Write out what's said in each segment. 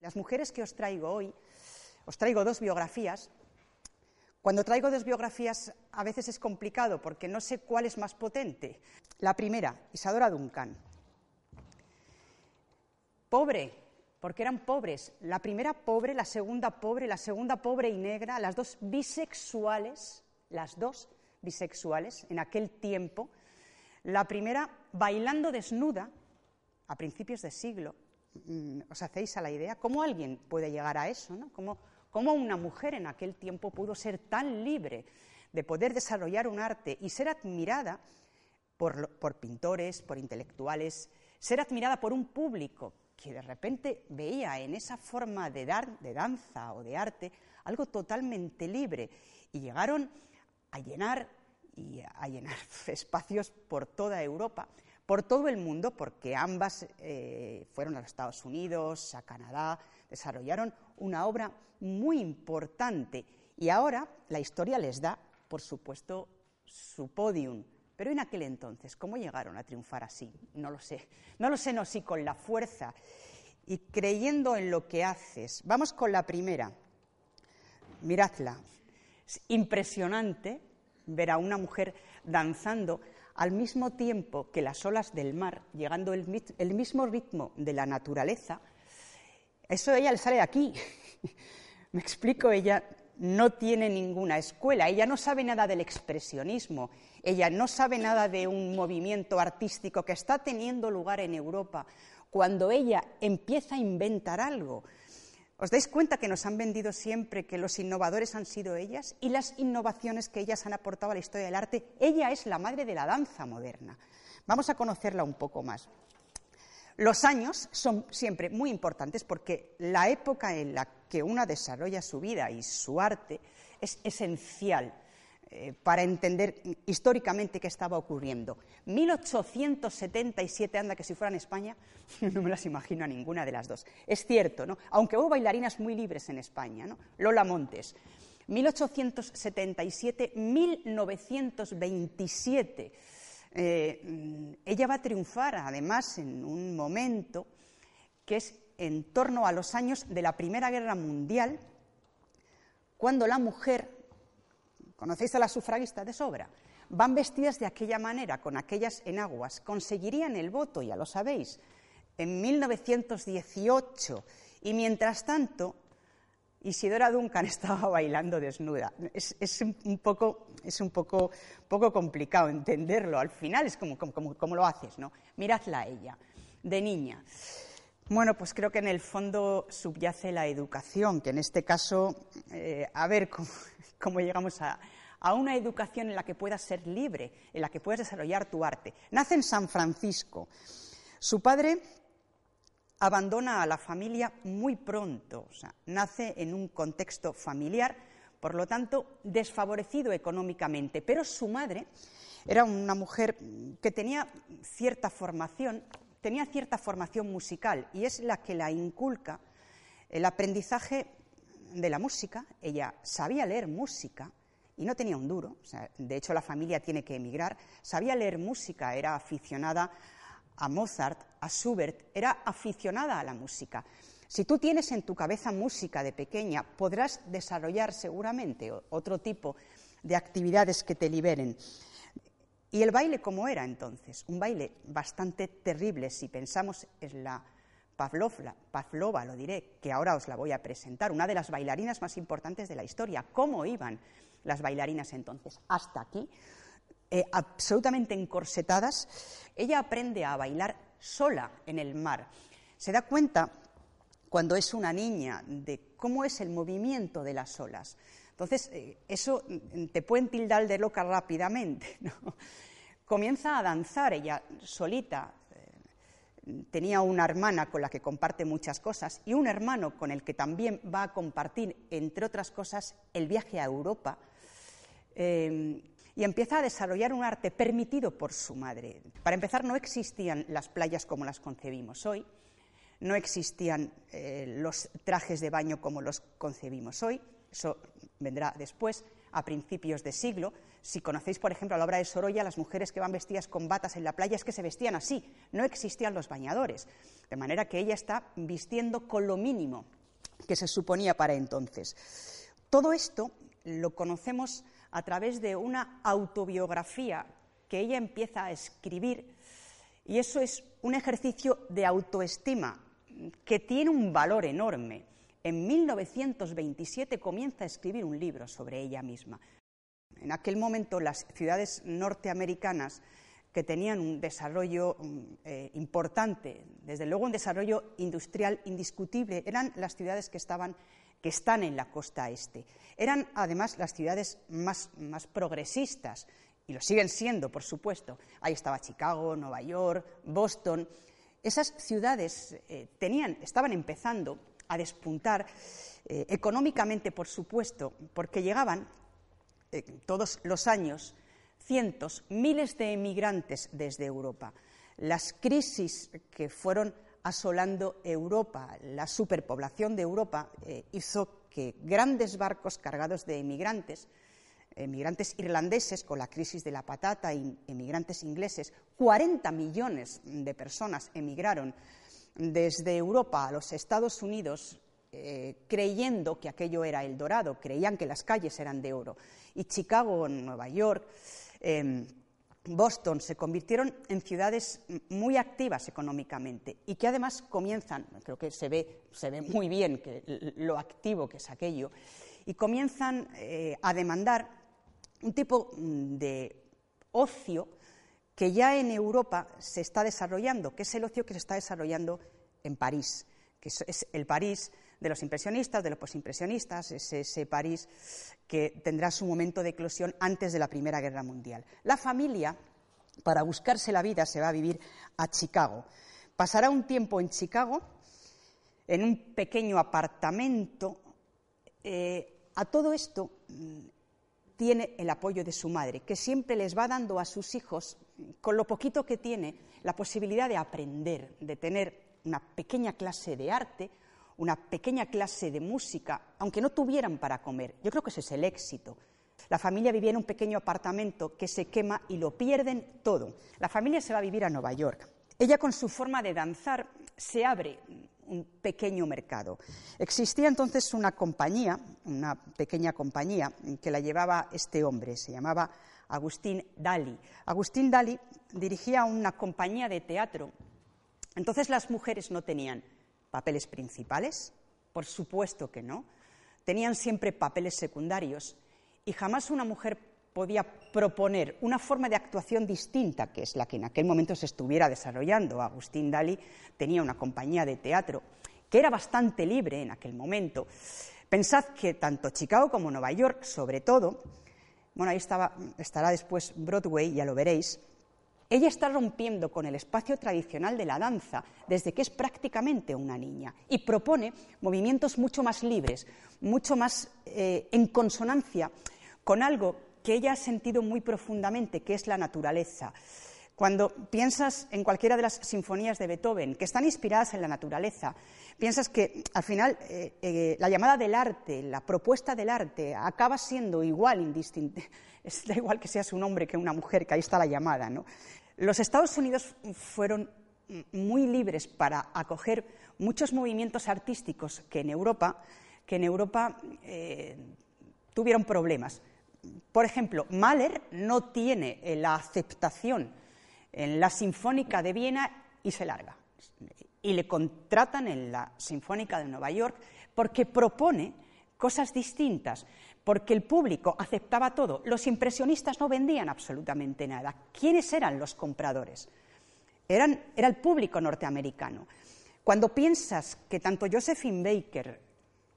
Las mujeres que os traigo hoy, os traigo dos biografías. Cuando traigo dos biografías a veces es complicado porque no sé cuál es más potente. La primera, Isadora Duncan. Pobre, porque eran pobres. La primera pobre, la segunda pobre, la segunda pobre y negra, las dos bisexuales, las dos bisexuales en aquel tiempo la primera, bailando desnuda, a principios de siglo. Mm, ¿Os hacéis a la idea? ¿Cómo alguien puede llegar a eso? ¿no? ¿Cómo, una mujer en aquel tiempo pudo ser tan libre de poder desarrollar un arte y ser admirada por, por pintores, por intelectuales, ser admirada por un público que de repente veía en esa forma de, dar, de danza o de arte algo totalmente libre y llegaron a llenar y a llenar espacios por toda Europa, por todo el mundo, porque ambas eh, fueron a los Estados Unidos, a Canadá, desarrollaron una obra muy importante y ahora la historia les da, por supuesto, su podium. Pero en aquel entonces, ¿cómo llegaron a triunfar así? No lo sé. No lo sé, no, sí, con la fuerza y creyendo en lo que haces. Vamos con la primera. Miradla. Es impresionante ver a una mujer danzando al mismo tiempo que las olas del mar, llegando el, mismo ritmo de la naturaleza, eso ella le sale de aquí. Me explico, ella no tiene ninguna escuela, ella no sabe nada del expresionismo, ella no sabe nada de un movimiento artístico que está teniendo lugar en Europa. Cuando ella empieza a inventar algo, ¿Os dais cuenta que nos han vendido siempre que los innovadores han sido ellas y las innovaciones que ellas han aportado a la historia del arte? Ella es la madre de la danza moderna. Vamos a conocerla un poco más. Los años son siempre muy importantes porque la época en la que una desarrolla su vida y su arte es esencial eh, para entender históricamente qué estaba ocurriendo. 1877, anda que si fuera en España, no me las imagino a ninguna de las dos. Es cierto, ¿no? Aunque hubo bailarinas muy libres en España, ¿no? Lola Montes. 1877, 1927. Eh, ella va a triunfar, además, en un momento que es en torno a los años de la Primera Guerra Mundial, cuando la mujer conocéis a las sufragistas de sobra, van vestidas de aquella manera, con aquellas enaguas, conseguirían el voto, ya lo sabéis, en 1918, y mientras tanto Isidora Duncan estaba bailando desnuda. Es, un, poco, complicado entenderlo. Al final es como, como, lo haces, ¿no? Miradla a ella, de niña. Bueno, pues creo que en el fondo subyace la educación, que en este caso, eh, a ver cómo, llegamos a, una educación en la que puedas ser libre, en la que puedas desarrollar tu arte. Nace en San Francisco. Su padre abandona a la familia muy pronto, nace en un contexto familiar, por lo tanto, desfavorecido económicamente, pero su madre era una mujer que tenía cierta formación tenía cierta formación musical y es la que la inculca el aprendizaje de la música. Ella sabía leer música y no tenía un duro, de hecho la familia tiene que emigrar, sabía leer música, era aficionada a Mozart, a Schubert, era aficionada a la música. Si tú tienes en tu cabeza música de pequeña, podrás desarrollar seguramente otro tipo de actividades que te liberen. ¿Y el baile cómo era entonces? Un baile bastante terrible si pensamos en la Pavlova, lo diré, que ahora os la voy a presentar, una de las bailarinas más importantes de la historia. ¿Cómo iban las bailarinas entonces? Hasta aquí, eh, absolutamente encorsetadas. Ella aprende a bailar sola en el mar. Se da cuenta, cuando es una niña, de cómo es el movimiento de las olas. Entonces, eh, eso te pueden tildar de loca rápidamente, ¿no? comienza a danzar ella solita. Tenía una hermana con la que comparte muchas cosas y un hermano con el que también va a compartir, entre otras cosas, el viaje a Europa. Eh, y empieza a desarrollar un arte permitido por su madre. Para empezar, no existían las playas como las concebimos hoy, no existían eh, los trajes de baño como los concebimos hoy, eso vendrá después, a principios de siglo. Si conocéis, por ejemplo, la obra de Sorolla, las mujeres que van vestidas con batas en la playa es que se vestían así, no existían los bañadores, de manera que ella está vistiendo con lo mínimo que se suponía para entonces. Todo esto lo conocemos a través de una autobiografía que ella empieza a escribir y eso es un ejercicio de autoestima que tiene un valor enorme. En 1927 comienza a escribir un libro sobre ella misma. En aquel momento las ciudades norteamericanas que tenían un desarrollo mm, eh, importante, desde luego un desarrollo industrial indiscutible, eran las ciudades que, están en la costa este. Eran además las ciudades más, más progresistas, y lo siguen siendo, por supuesto. Ahí estaba Chicago, Nueva York, Boston. Esas ciudades eh, tenían, estaban empezando a despuntar eh, económicamente, por supuesto, porque llegaban eh, todos los años cientos, miles de emigrantes desde Europa. Las crisis que fueron asolando Europa, la superpoblación de Europa, hizo que grandes barcos cargados de emigrantes emigrantes irlandeses con la crisis de la patata y emigrantes ingleses, 40 millones de personas emigraron desde Europa a los Estados Unidos eh, creyendo que aquello era el dorado, creían que las calles eran de oro. Y Chicago, Nueva York, em, Boston se convirtieron en ciudades muy activas económicamente y que además comienzan, creo que se ve, se ve muy bien que, lo activo que es aquello, y comienzan eh, a demandar un tipo mm, de ocio que ya en Europa se está desarrollando, que es el ocio que se está desarrollando en París, que es el París de los impresionistas, de los posimpresionistas, es ese París que tendrá su momento de eclosión antes de la Primera Guerra Mundial. La familia, para buscarse la vida, se va a vivir a Chicago. Pasará un tiempo en Chicago, en un pequeño apartamento. Eh, a todo esto, mm, tiene el apoyo de su madre, que siempre les va dando a sus hijos, con lo poquito que tiene, la posibilidad de aprender, de tener una pequeña clase de arte, una pequeña clase de música, aunque no tuvieran para comer. Yo creo que ese es el éxito. La familia vivía en un pequeño apartamento que se quema y lo pierden todo. La familia se va a vivir a Nueva York. Ella con su forma de danzar se abre un pequeño mercado. Existía entonces una compañía, una pequeña compañía, que la llevaba este hombre, se llamaba Agustín Dali. Agustín Dali dirigía una compañía de teatro. Entonces las mujeres no tenían papeles principales, por supuesto que no, tenían siempre papeles secundarios y jamás una mujer podía proponer una forma de actuación distinta, que es la que en aquel momento se estuviera desarrollando. Agustín Dalí tenía una compañía de teatro que era bastante libre en aquel momento. Pensad que tanto Chicago como Nueva York, sobre todo, bueno, ahí estará después Broadway, ya lo veréis, ella está rompiendo con el espacio tradicional de la danza desde que es prácticamente una niña y propone movimientos mucho más libres, mucho más eh, en consonancia con algo que ella ha sentido muy profundamente, que es la naturaleza. Cuando piensas en cualquiera de las sinfonías de Beethoven, que están inspiradas en la naturaleza, piensas que al final eh, eh, la llamada del arte, la propuesta del arte, acaba siendo igual, indistinta. Da igual que seas un hombre que una mujer, que ahí está la llamada. Los Estados Unidos fueron muy libres para acoger muchos movimientos artísticos que en Europa, que en Europa eh, tuvieron problemas. Por ejemplo, Mahler no tiene la aceptación en la Sinfónica de Viena y se larga. Y le contratan en la Sinfónica de Nueva York porque propone cosas distintas, porque el público aceptaba todo. Los impresionistas no vendían absolutamente nada. ¿Quiénes eran los compradores? era el público norteamericano. Cuando piensas que tanto Josephine Baker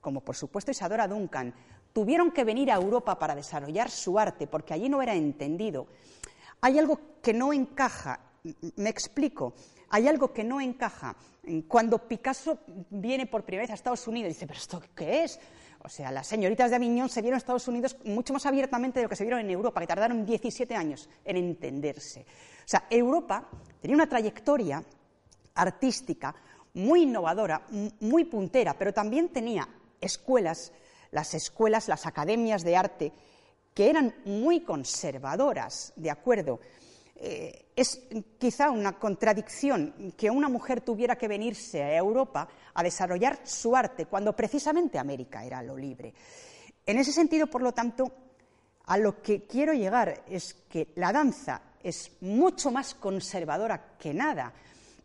como por supuesto Isadora Duncan tuvieron que venir a Europa para desarrollar su arte, porque allí no era entendido. Hay algo que no encaja, me explico, hay algo que no encaja. Cuando Picasso viene por primera vez a Estados Unidos, dice, ¿pero esto qué es? O sea, las señoritas de Aviñón se vieron en Estados Unidos mucho más abiertamente de lo que se vieron en Europa, que tardaron 17 años en entenderse. O sea, Europa tenía una trayectoria artística muy innovadora, muy puntera, pero también tenía escuelas, las escuelas, las academias de arte, que eran muy conservadoras, ¿de acuerdo? Eh, es quizá una contradicción que una mujer tuviera que venirse a Europa a desarrollar su arte cuando precisamente América era lo libre. En ese sentido, por lo tanto, a lo que quiero llegar es que la danza es mucho más conservadora que nada,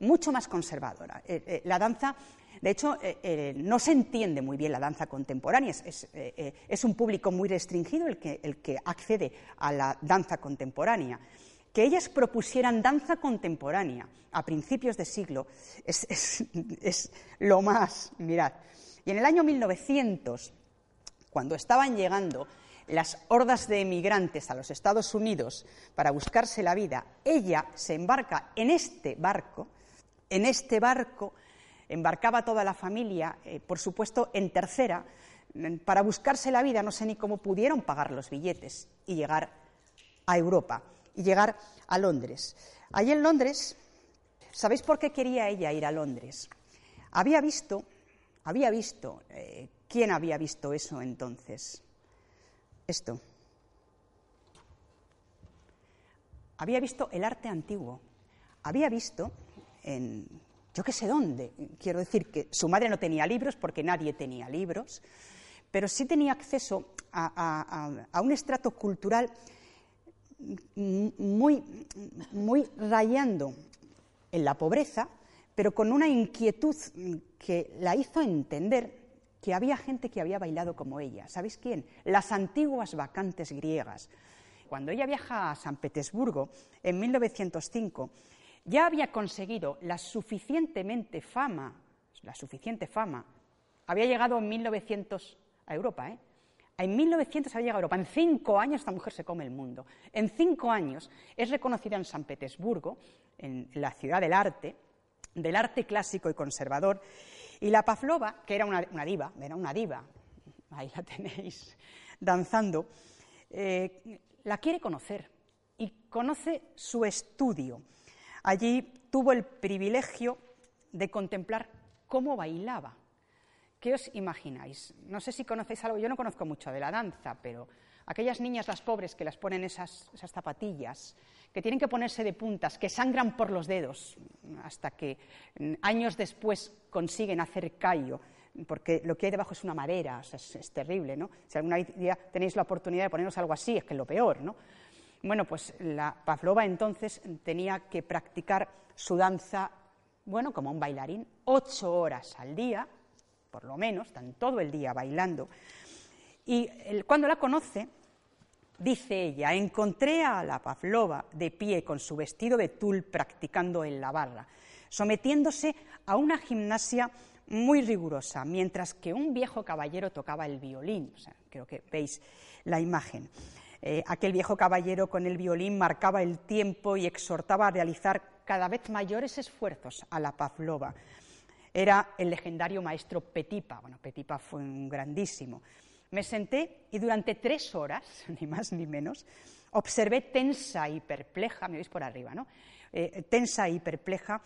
mucho más conservadora. Eh, eh, la danza, de hecho, no se entiende muy bien la danza contemporánea, es, un público muy restringido el que accede a la danza contemporánea que ellas propusieran danza contemporánea a principios de siglo es, lo más, mirad. Y en el año 1900, cuando estaban llegando las hordas de emigrantes a los Estados Unidos para buscarse la vida, ella se embarca en este barco, en este barco embarcaba toda la familia, eh, por supuesto en tercera, para buscarse la vida, no sé ni cómo pudieron pagar los billetes y llegar a Europa y llegar a Londres. Allí en Londres, ¿sabéis por qué quería ella ir a Londres? Había visto, había visto, eh, ¿quién había visto eso entonces? Esto. Había visto el arte antiguo. Había visto en, yo qué sé dónde, quiero decir que su madre no tenía libros porque nadie tenía libros, pero sí tenía acceso a un estrato cultural muy, muy rayando en la pobreza, pero con una inquietud que la hizo entender que había gente que había bailado como ella. ¿Sabéis quién? Las antiguas vacantes griegas. Cuando ella viaja a San Petersburgo en 1905, ya había conseguido la suficientemente fama, la suficiente fama, había llegado en 1900 a Europa, ¿eh? En 1900 había llegado a Europa. En cinco años esta mujer se come el mundo. En cinco años es reconocida en San Petersburgo, en la ciudad del arte, del arte clásico y conservador. Y la Pavlova, que era una, diva, era una diva, ahí la tenéis, danzando, eh, la quiere conocer y conoce su estudio. Allí tuvo el privilegio de contemplar cómo bailaba ¿Qué os imagináis? No sé si conocéis algo, yo no conozco mucho de la danza, pero aquellas niñas, las pobres, que las ponen esas, zapatillas, que tienen que ponerse de puntas, que sangran por los dedos, hasta que mm, años después consiguen hacer callo, porque lo que hay debajo es una madera, es, terrible, ¿no? Si alguna día tenéis la oportunidad de poneros algo así, es que es lo peor, ¿no? Bueno, pues la Pavlova entonces tenía que practicar su danza, bueno, como un bailarín, ocho horas al día, por lo menos, están todo el día bailando. Y cuando la conoce, dice ella, encontré a la Pavlova de pie con su vestido de tul practicando en la barra, sometiéndose a una gimnasia muy rigurosa, mientras que un viejo caballero tocaba el violín. creo que veis la imagen. Eh, aquel viejo caballero con el violín marcaba el tiempo y exhortaba a realizar cada vez mayores esfuerzos a la Pavlova era el legendario maestro Petipa. Bueno, Petipa fue un grandísimo. Me senté y durante tres horas, ni más ni menos, observé tensa y perpleja, me veis por arriba, ¿no? Eh, tensa y perpleja,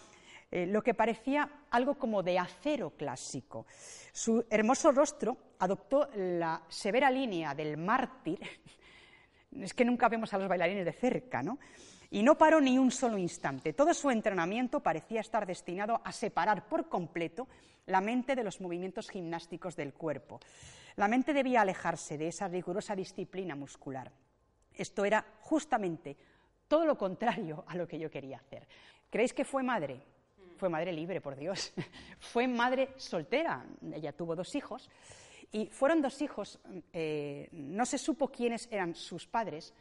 eh, lo que parecía algo como de acero clásico. Su hermoso rostro adoptó la severa línea del mártir. es que nunca vemos a los bailarines de cerca, ¿no? Y no paró ni un solo instante. Todo su entrenamiento parecía estar destinado a separar por completo la mente de los movimientos gimnásticos del cuerpo. La mente debía alejarse de esa rigurosa disciplina muscular. Esto era justamente todo lo contrario a lo que yo quería hacer. ¿Creéis que fue madre? Fue madre libre, por Dios. fue madre soltera. Ella tuvo dos hijos. Y fueron dos hijos, eh, no se supo quiénes eran sus padres,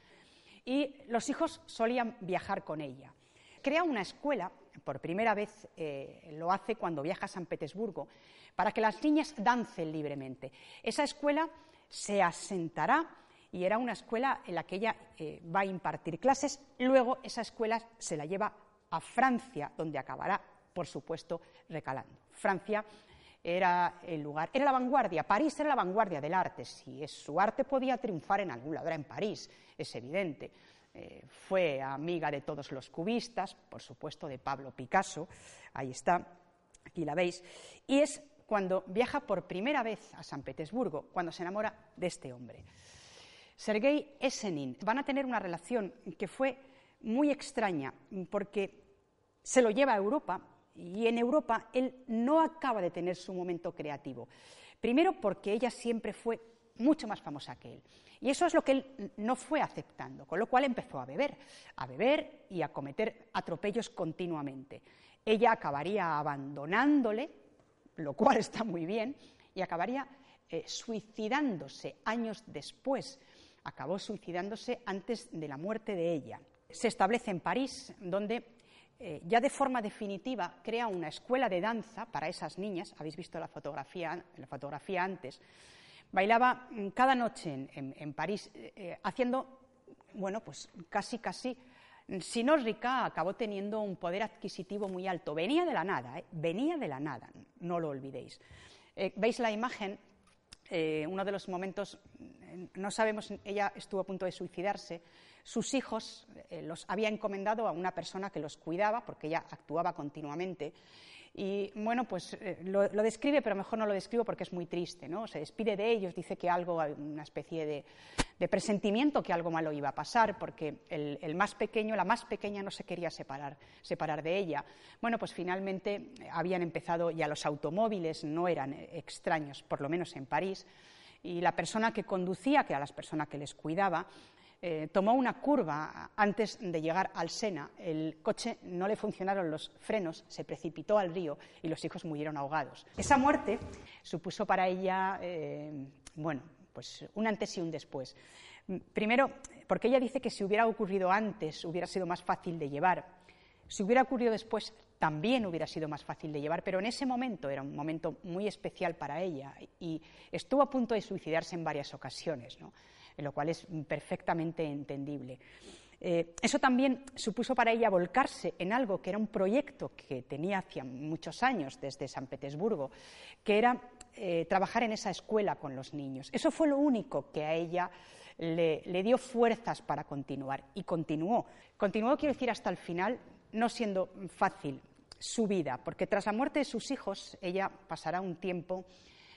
y los hijos solían viajar con ella. Crea una escuela, por primera vez eh, lo hace cuando viaja a San Petersburgo, para que las niñas dancen libremente. Esa escuela se asentará y era una escuela en la que ella eh, va a impartir clases. Luego esa escuela se la lleva a Francia, donde acabará, por supuesto, recalando. Francia era el lugar, era la vanguardia, París era la vanguardia del arte. Si su arte podía triunfar en algún lado, era en París, es evidente. Eh, fue amiga de todos los cubistas, por supuesto de Pablo Picasso, ahí está, aquí la veis, y es cuando viaja por primera vez a San Petersburgo, cuando se enamora de este hombre. Sergei Esenin van a tener una relación que fue muy extraña, porque se lo lleva a Europa y en Europa él no acaba de tener su momento creativo. Primero porque ella siempre fue mucho más famosa que él. Y eso es lo que él no fue aceptando, con lo cual empezó a beber, a beber y a cometer atropellos continuamente. Ella acabaría abandonándole, lo cual está muy bien, y acabaría eh, suicidándose años después. Acabó suicidándose antes de la muerte de ella. Se establece en París, donde eh, ya de forma definitiva crea una escuela de danza para esas niñas. Habéis visto la fotografía, la fotografía antes. Bailaba cada noche en, París, eh, haciendo, bueno, pues casi, casi si no rica, acabó teniendo un poder adquisitivo muy alto. Venía de la nada, ¿eh? venía de la nada, no lo olvidéis. Eh, ¿Veis la imagen? Eh, uno de los momentos, no sabemos, ella estuvo a punto de suicidarse. Sus hijos los había encomendado a una persona que los cuidaba, porque ella actuaba continuamente. Y bueno, pues lo, describe, pero mejor no lo describo porque es muy triste, ¿no? Se despide de ellos, dice que algo, una especie de, de presentimiento que algo malo iba a pasar, porque el, más pequeño, la más pequeña no se quería separar, separar de ella. Bueno, pues finalmente habían empezado ya los automóviles, no eran extraños, por lo menos en París, y la persona que conducía, que era la persona que les cuidaba, eh, tomó una curva antes de llegar al Sena. El coche no le funcionaron los frenos, se precipitó al río y los hijos murieron ahogados. Esa muerte supuso para ella, eh, bueno, pues un antes y un después. Primero, porque ella dice que si hubiera ocurrido antes hubiera sido más fácil de llevar. Si hubiera ocurrido después también hubiera sido más fácil de llevar, pero en ese momento era un momento muy especial para ella y estuvo a punto de suicidarse en varias ocasiones, en lo cual es perfectamente entendible. Eh, eso también supuso para ella volcarse en algo que era un proyecto que tenía hacía muchos años desde San Petersburgo, que era eh, trabajar en esa escuela con los niños. Eso fue lo único que a ella le, dio fuerzas para continuar y continuó. Continuó, quiero decir, hasta el final, no siendo fácil su vida, porque tras la muerte de sus hijos ella pasará un tiempo,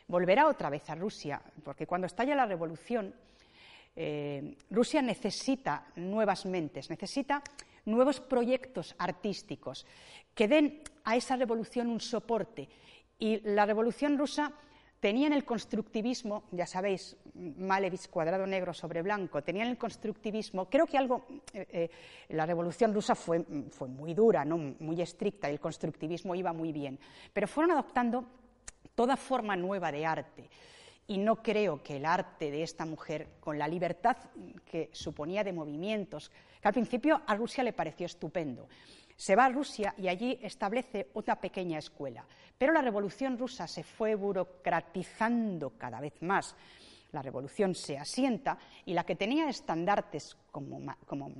volverá otra vez a Rusia, porque cuando estalla la revolución, eh, Rusia necesita nuevas mentes, necesita nuevos proyectos artísticos que den a esa revolución un soporte. Y la revolución rusa tenía en el constructivismo, ya sabéis, Malevich cuadrado negro sobre blanco, tenía en el constructivismo, creo que algo, eh, eh, la revolución rusa fue, fue muy dura, ¿no? muy estricta, y el constructivismo iba muy bien, pero fueron adoptando toda forma nueva de arte y no creo que el arte de esta mujer, con la libertad que suponía de movimientos, que al principio a Rusia le pareció estupendo, se va a Rusia y allí establece otra pequeña escuela. Pero la revolución rusa se fue burocratizando cada vez más la revolución se asienta y la que tenía estandartes como,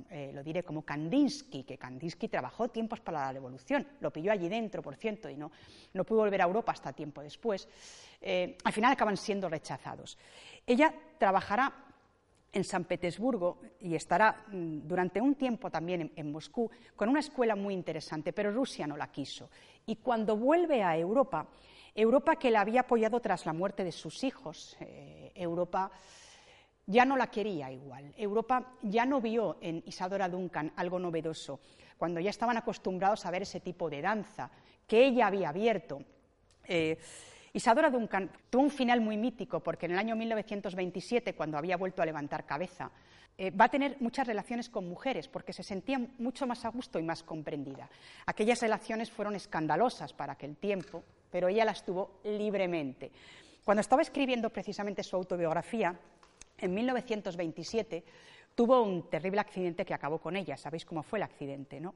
eh, lo diré, como Kandinsky, que Kandinsky trabajó tiempos para la revolución, lo pilló allí dentro, por cierto, y no, no pudo volver a Europa hasta tiempo después, eh, al final acaban siendo rechazados. Ella trabajará en San Petersburgo y estará mm, durante un tiempo también en, Moscú con una escuela muy interesante, pero Rusia no la quiso. Y cuando vuelve a Europa, Europa que la había apoyado tras la muerte de sus hijos, eh, Europa ya no la quería igual. Europa ya no vio en Isadora Duncan algo novedoso, cuando ya estaban acostumbrados a ver ese tipo de danza que ella había abierto. Eh, Isadora Duncan tuvo un final muy mítico porque en el año 1927, cuando había vuelto a levantar cabeza, eh, va a tener muchas relaciones con mujeres porque se sentía mucho más a gusto y más comprendida. Aquellas relaciones fueron escandalosas para aquel tiempo, pero ella las tuvo libremente. Cuando estaba escribiendo precisamente su autobiografía, en 1927 tuvo un terrible accidente que acabó con ella. Sabéis cómo fue el accidente, ¿no?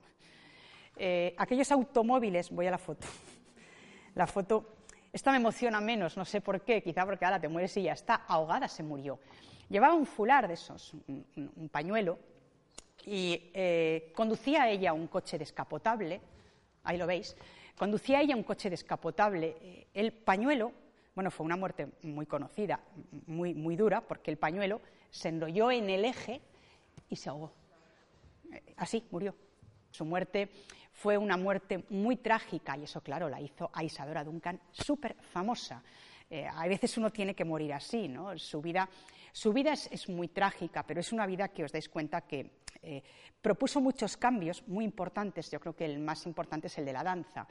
Eh, aquellos automóviles, voy a la foto. La foto, esta me emociona menos, no sé por qué, quizá porque ahora te mueres y ya está. Ahogada se murió. Llevaba un fular de esos, un, pañuelo, y eh, conducía ella un coche descapotable, ahí lo veis, conducía ella un coche descapotable. Eh, el pañuelo, bueno, fue una muerte muy conocida, muy, muy dura, porque el pañuelo se enrolló en el eje y se ahogó. Eh, así murió. Su muerte fue una muerte muy trágica y eso, claro, la hizo a Isadora Duncan súper famosa. Eh, a veces uno tiene que morir así, ¿no? Su vida, su vida es, muy trágica, pero es una vida que os dais cuenta que propuso muchos cambios muy importantes. Yo creo que el más importante es el de la danza.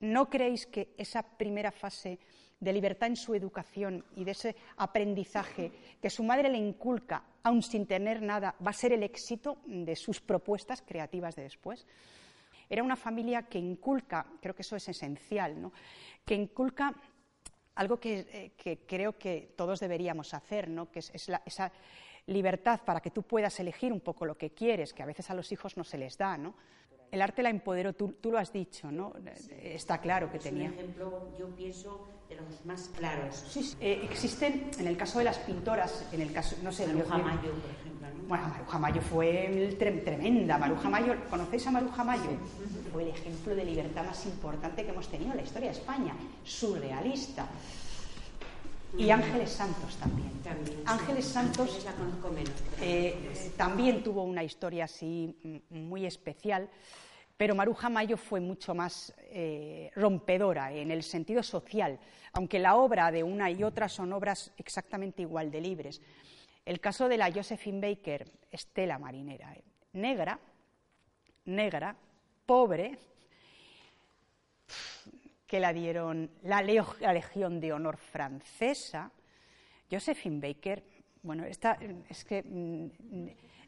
¿No creéis que esa primera fase de libertad en su educación y de ese aprendizaje que su madre le inculca, aun sin tener nada, va a ser el éxito de sus propuestas creativas de después? Era una familia que inculca, creo que eso es esencial, ¿no? que inculca algo eh, que, creo que todos deberíamos hacer, ¿no? que es, esa libertad para que tú puedas elegir un poco lo que quieres, que a veces a los hijos no se les da. ¿no? El arte la empoderó, tú, lo has dicho, ¿no? Está claro que tenía. Un ejemplo, yo pienso, de los más claros. Sí, eh, existen, en el caso de las pintoras, en el caso, no sé... Maruja Mayo, por ejemplo. Bueno, Maruja Mayo fue tremenda. Maruja Mayo, ¿conocéis a Maruja Mayo? Fue el ejemplo de libertad más importante que hemos tenido en la historia de España. Surrealista. Y Ángeles Santos también. Ángeles Santos eh, también tuvo una historia así mm, muy especial, pero Maruja Mayo fue mucho más eh, rompedora en el sentido social, aunque la obra de una y otra son obras exactamente igual de libres. El caso de la Josephine Baker, Estela Marinera, eh, negra, negra, pobre, que la dieron la, Legión de Honor francesa. Josephine Baker, bueno, esta, es, que, mm,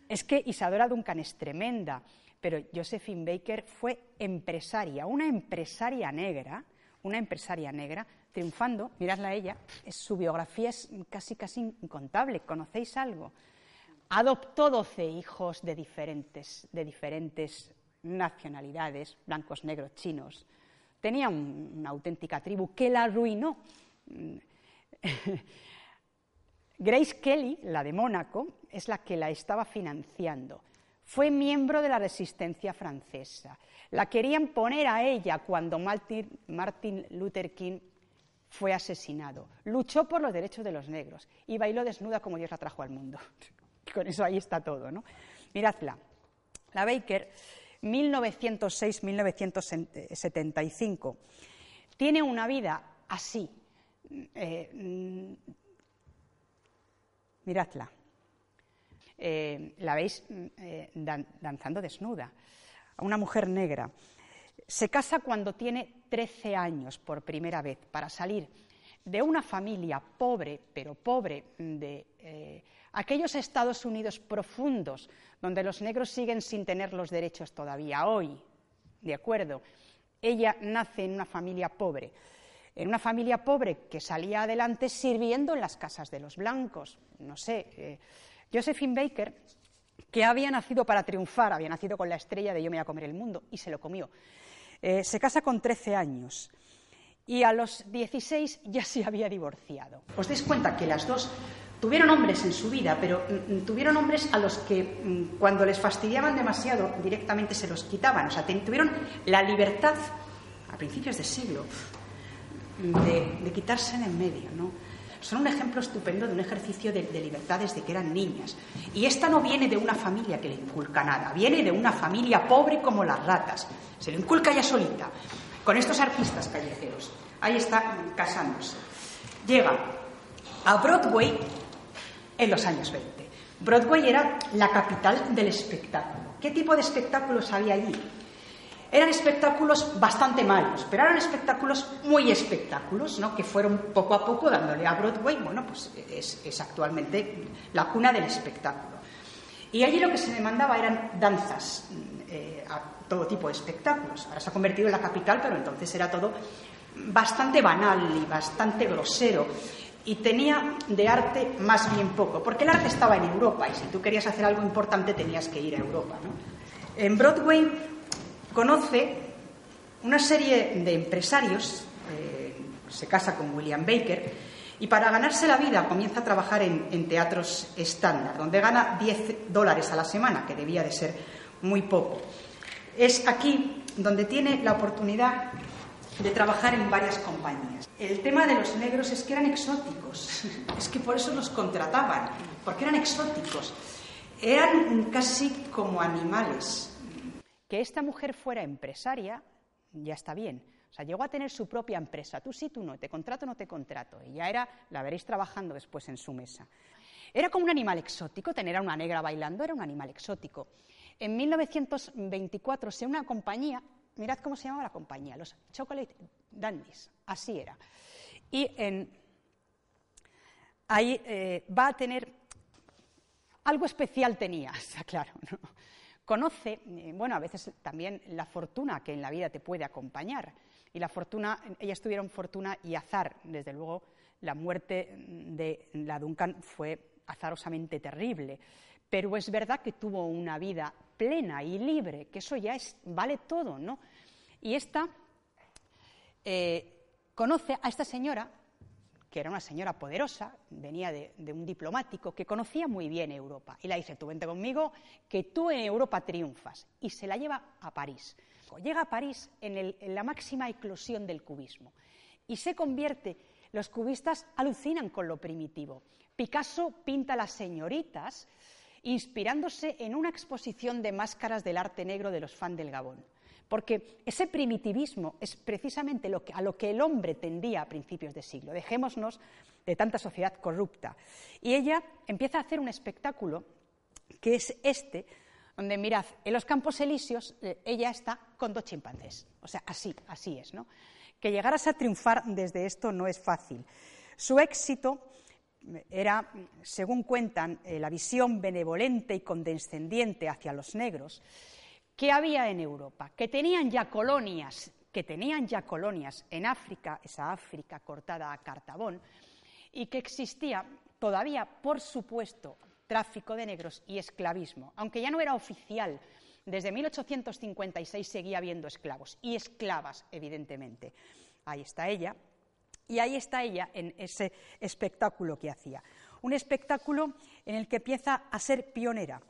es que Isadora Duncan es tremenda, pero Josephine Baker fue empresaria, una empresaria negra, una empresaria negra, triunfando, miradla a ella, su biografía es casi, casi incontable, ¿conocéis algo? Adoptó 12 hijos de diferentes, de diferentes nacionalidades, blancos, negros, chinos, tenía una auténtica tribu que la arruinó. Grace Kelly, la de Mónaco, es la que la estaba financiando. Fue miembro de la resistencia francesa. La querían poner a ella cuando Martin, Luther King fue asesinado. Luchó por los derechos de los negros y bailó desnuda como Dios la trajo al mundo. Con eso ahí está todo, ¿no? Miradla. La Baker 1906-1975. Tiene una vida así. Eh, mm, miradla. Eh, la veis mm, eh, danzando desnuda. Una mujer negra. Se casa cuando tiene 13 años por primera vez para salir de una familia pobre, pero pobre, de aquellos Estados Unidos profundos donde los negros siguen sin tener los derechos todavía hoy. ¿De acuerdo? Ella nace en una familia pobre, en una familia pobre que salía adelante sirviendo en las casas de los blancos. No sé, eh, Josephine Baker, que había nacido para triunfar, había nacido con la estrella de yo me voy a comer el mundo y se lo comió. Eh, se casa con 13 años y a los 16 ya se había divorciado. Os dais cuenta que las dos Tuvieron hombres en su vida, pero mm, mm, tuvieron hombres a los que mm, cuando les fastidiaban demasiado directamente se los quitaban. O sea, tuvieron la libertad a principios de siglo de, quitarse en el medio. Son un ejemplo estupendo de un ejercicio de, de, libertad desde que eran niñas. Y esta no viene de una familia que le inculca nada, viene de una familia pobre como las ratas. Se lo inculca ya solita, con estos artistas callejeros. Ahí está casándose. Llega a Broadway en los años 20. Broadway era la capital del espectáculo. ¿Qué tipo de espectáculos había allí? Eran espectáculos bastante malos, pero eran espectáculos muy espectáculos, ¿no? que fueron poco a poco dándole a Broadway, bueno, pues es, actualmente la cuna del espectáculo. Y allí lo que se demandaba eran danzas, eh, a todo tipo de espectáculos. Ahora se ha convertido en la capital, pero entonces era todo bastante banal y bastante grosero y tenía de arte más bien poco, porque el arte estaba en Europa y si tú querías hacer algo importante tenías que ir a Europa. En Broadway conoce una serie de empresarios, eh, se casa con William Baker, Y para ganarse la vida comienza a trabajar en, teatros estándar, donde gana 10 dólares a la semana, que debía de ser muy poco. Es aquí donde tiene la oportunidad de trabajar en varias compañías. El tema de los negros es que eran exóticos, es que por eso los contrataban, porque eran exóticos, eran casi como animales. Que esta mujer fuera empresaria ya está bien. O sea, llegó a tener su propia empresa. Tú sí, tú no, te contrato, no te contrato. Y ya era, la veréis trabajando después en su mesa. Era como un animal exótico, tener a una negra bailando era un animal exótico. En 1924 se una compañía mirad cómo se llamaba la compañía, los Chocolate Dandies, así era. Y ahí eh, va a tener, algo especial tenía, claro, Conoce, eh, bueno, a veces también la fortuna que en la vida te puede acompañar. Y la fortuna, ellas tuvieron fortuna y azar, desde luego, la muerte de la Duncan fue azarosamente terrible. Pero es verdad que tuvo una vida plena y libre, que eso ya es, vale todo, ¿no? Y esta eh, conoce a esta señora, que era una señora poderosa, venía de, un diplomático, que conocía muy bien Europa. Y la dice, tú vente conmigo, que tú en Europa triunfas. Y se la lleva a París. Llega a París en, en la máxima eclosión del cubismo. Y se convierte, los cubistas alucinan con lo primitivo. Picasso pinta las señoritas, inspirándose en una exposición de máscaras del arte negro de los fans del Gabón. Porque ese primitivismo es precisamente lo a lo que el hombre tendía a principios de siglo. Dejémonos de tanta sociedad corrupta. Y ella empieza a hacer un espectáculo que es este, donde mirad, en los campos elíseos eh, ella está con dos chimpancés. O sea, así, así es, ¿no? Que llegaras a triunfar desde esto no es fácil. Su éxito era, según cuentan, eh, la visión benevolente y condescendiente hacia los negros que había en Europa, que tenían ya colonias, que tenían ya colonias en África, esa África cortada a Cartabón, y que existía todavía, por supuesto, tráfico de negros y esclavismo, aunque ya no era oficial. Desde 1856 seguía habiendo esclavos y esclavas, evidentemente. Ahí está ella, y ahí está ella en ese espectáculo que hacía. Un espectáculo en el que empieza a ser pionera.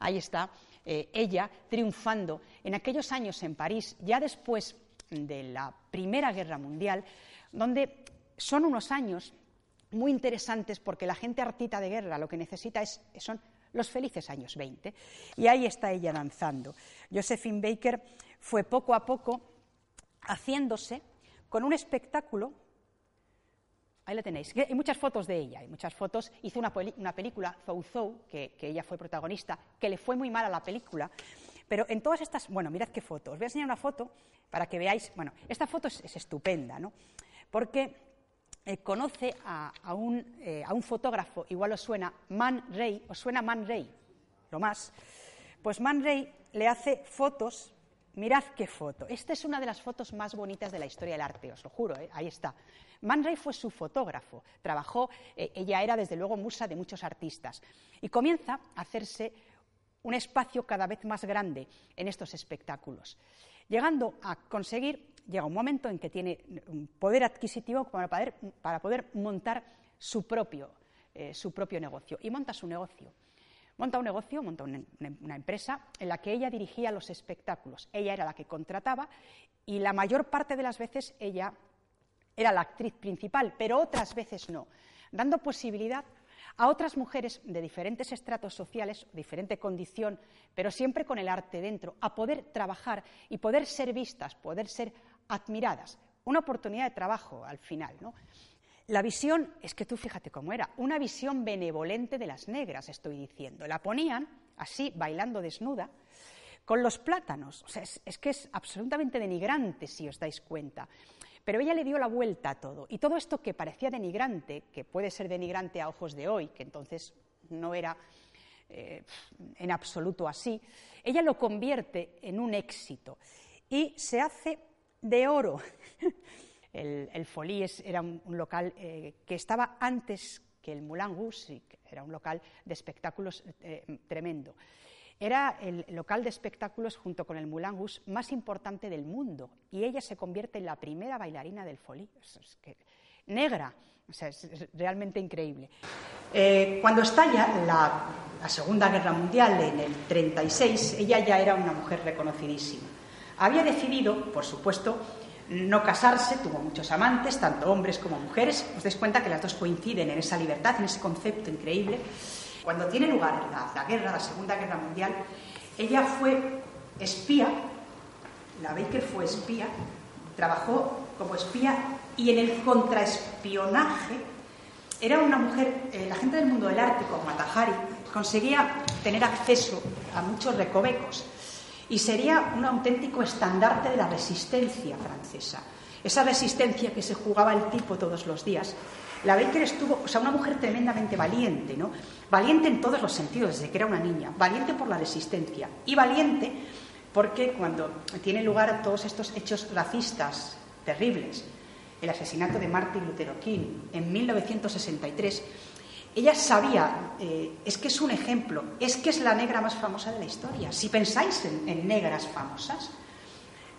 Ahí está eh, ella triunfando en aquellos años en París, ya después de la Primera Guerra Mundial, donde son unos años muy interesantes porque la gente artita de guerra lo que necesita es, son los felices años 20. Y ahí está ella danzando. Josephine Baker fue poco a poco haciéndose con un espectáculo. Ahí la tenéis. Hay muchas fotos de ella, hay muchas fotos. Hizo una, película, Zou Zou, que, ella fue protagonista, que le fue muy mal a la película. Pero en todas estas, bueno, mirad qué foto. Os voy a enseñar una foto para que veáis. Bueno, esta foto es, estupenda, ¿no? Porque eh, conoce a, un, eh, a, un, fotógrafo, igual os suena Man Ray, os suena Man Ray, lo más. Pues Man Ray le hace fotos Mirad qué foto. Esta es una de las fotos más bonitas de la historia del arte, os lo juro, ¿eh? ahí está. Man Ray fue su fotógrafo, trabajó, eh, ella era desde luego musa de muchos artistas, y comienza a hacerse un espacio cada vez más grande en estos espectáculos, llegando a conseguir, llega un momento en que tiene un poder adquisitivo para poder, para poder montar su propio, eh, su propio negocio, y monta su negocio. Monta un negocio, monta una, empresa en la que ella dirigía los espectáculos. Ella era la que contrataba y la mayor parte de las veces ella era la actriz principal, pero otras veces no, dando posibilidad a otras mujeres de diferentes estratos sociales, diferente condición, pero siempre con el arte dentro, a poder trabajar y poder ser vistas, poder ser admiradas. Una oportunidad de trabajo al final, ¿no? La visión, es que tú fíjate cómo era, una visión benevolente de las negras, estoy diciendo. La ponían así, bailando desnuda, con los plátanos. O sea, es, que es absolutamente denigrante, si os dais cuenta. Pero ella le dio la vuelta a todo. Y todo esto que parecía denigrante, que puede ser denigrante a ojos de hoy, que entonces no era eh, en absoluto así, ella lo convierte en un éxito y se hace de oro. El, el era un, local eh, que estaba antes que el Moulin Rouge, era un local de espectáculos eh, tremendo. Era el local de espectáculos junto con el Moulin Rouge más importante del mundo y ella se convierte en la primera bailarina del Folie. negra. O sea, es, realmente increíble. Eh, cuando estalla la, la Segunda Guerra Mundial en el 36, ella ya era una mujer reconocidísima. Había decidido, por supuesto, no casarse, tuvo muchos amantes, tanto hombres como mujeres. Os dais cuenta que las dos coinciden en esa libertad, en ese concepto increíble. Cuando tiene lugar la, guerra, la Segunda Guerra Mundial, ella fue espía, la Baker fue espía, trabajó como espía y en el contraespionaje era una mujer, eh, la gente del mundo del arte, como Matahari, conseguía tener acceso a muchos recovecos y sería un auténtico estandarte de la resistencia francesa. Esa resistencia que se jugaba el tipo todos los días. La Baker estuvo, o sea, una mujer tremendamente valiente, ¿no? Valiente en todos los sentidos, desde que era una niña. Valiente por la resistencia y valiente porque cuando tiene lugar todos estos hechos racistas terribles, el asesinato de Martin Luther King en 1963, ella sabía, eh, es que es un ejemplo, es que es la negra más famosa de la historia. Si pensáis en, negras famosas,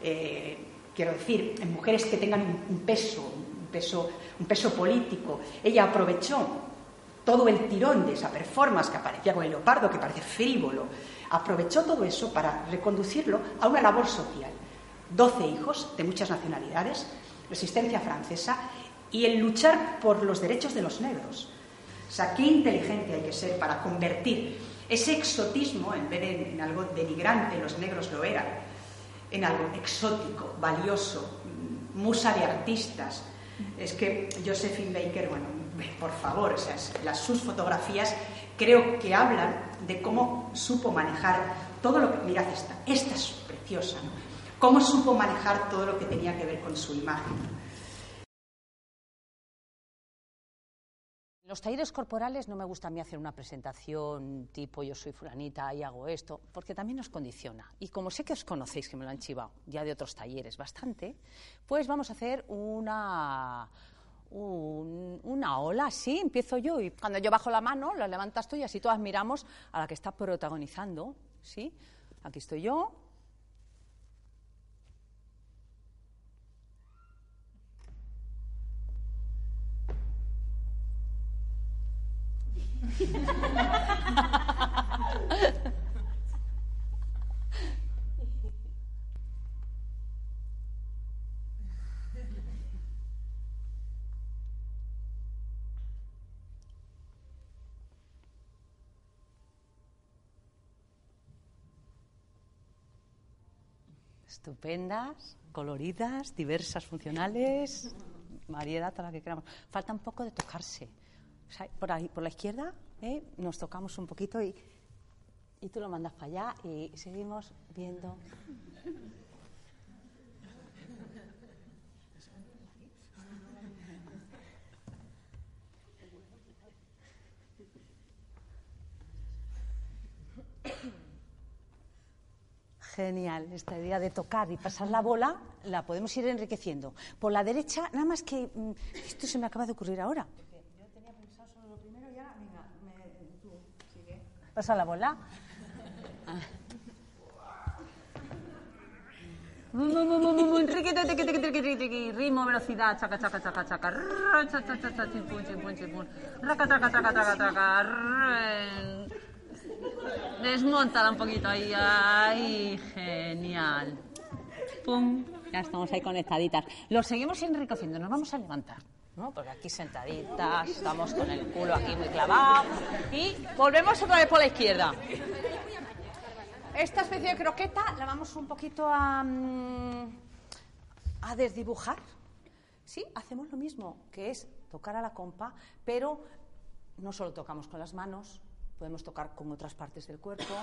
eh, quiero decir, en mujeres que tengan un, peso, un peso, un peso político, ella aprovechó todo el tirón de esa performance que aparecía con el leopardo, que parece frívolo, aprovechó todo eso para reconducirlo a una labor social. Doce hijos de muchas nacionalidades, resistencia francesa y el luchar por los derechos de los negros. O sea, qué inteligente hay que ser para convertir ese exotismo, en vez de en algo denigrante, los negros lo eran, en algo exótico, valioso, musa de artistas. Es que Josephine Baker, bueno, por favor, o sea, las, sus fotografías creo que hablan de cómo supo manejar todo lo que. Mirad esta, esta es preciosa, ¿no? Cómo supo manejar todo lo que tenía que ver con su imagen. Los talleres corporales no me gusta a mí hacer una presentación tipo yo soy fulanita y hago esto, porque también nos condiciona. Y como sé que os conocéis, que me lo han chivado ya de otros talleres bastante, pues vamos a hacer una, una ola, sí, empiezo yo y cuando yo bajo la mano, la levantas tú y así todas miramos a la que está protagonizando, ¿sí? Aquí estoy yo, Estupendas, coloridas, diversas, funcionales, variedad toda la que queramos. Falta un poco de tocarse por ahí, por la izquierda, ¿eh? nos tocamos un poquito y, y tú lo mandas para allá y seguimos viendo. Genial, esta idea de tocar y pasar la bola la podemos ir enriqueciendo. Por la derecha, nada más que mm, esto se me acaba de ocurrir ahora. Pasa la bola. Ritmo, velocidad, chaca, chaca, chaca, chaca. Raca, traca, traca, traca, traca. Desmontala un poquito ahí. Ay, genial. Pum. Ya estamos ahí conectaditas. Lo seguimos enriqueciendo. Nos vamos a levantar. ¿No? Porque aquí sentaditas, estamos con el culo aquí muy clavado. Y volvemos otra vez por la izquierda. Esta especie de croqueta la vamos un poquito a, mm, a desdibujar. Sí, hacemos lo mismo, que es tocar a la compa, pero no solo tocamos con las manos, podemos tocar con otras partes del cuerpo,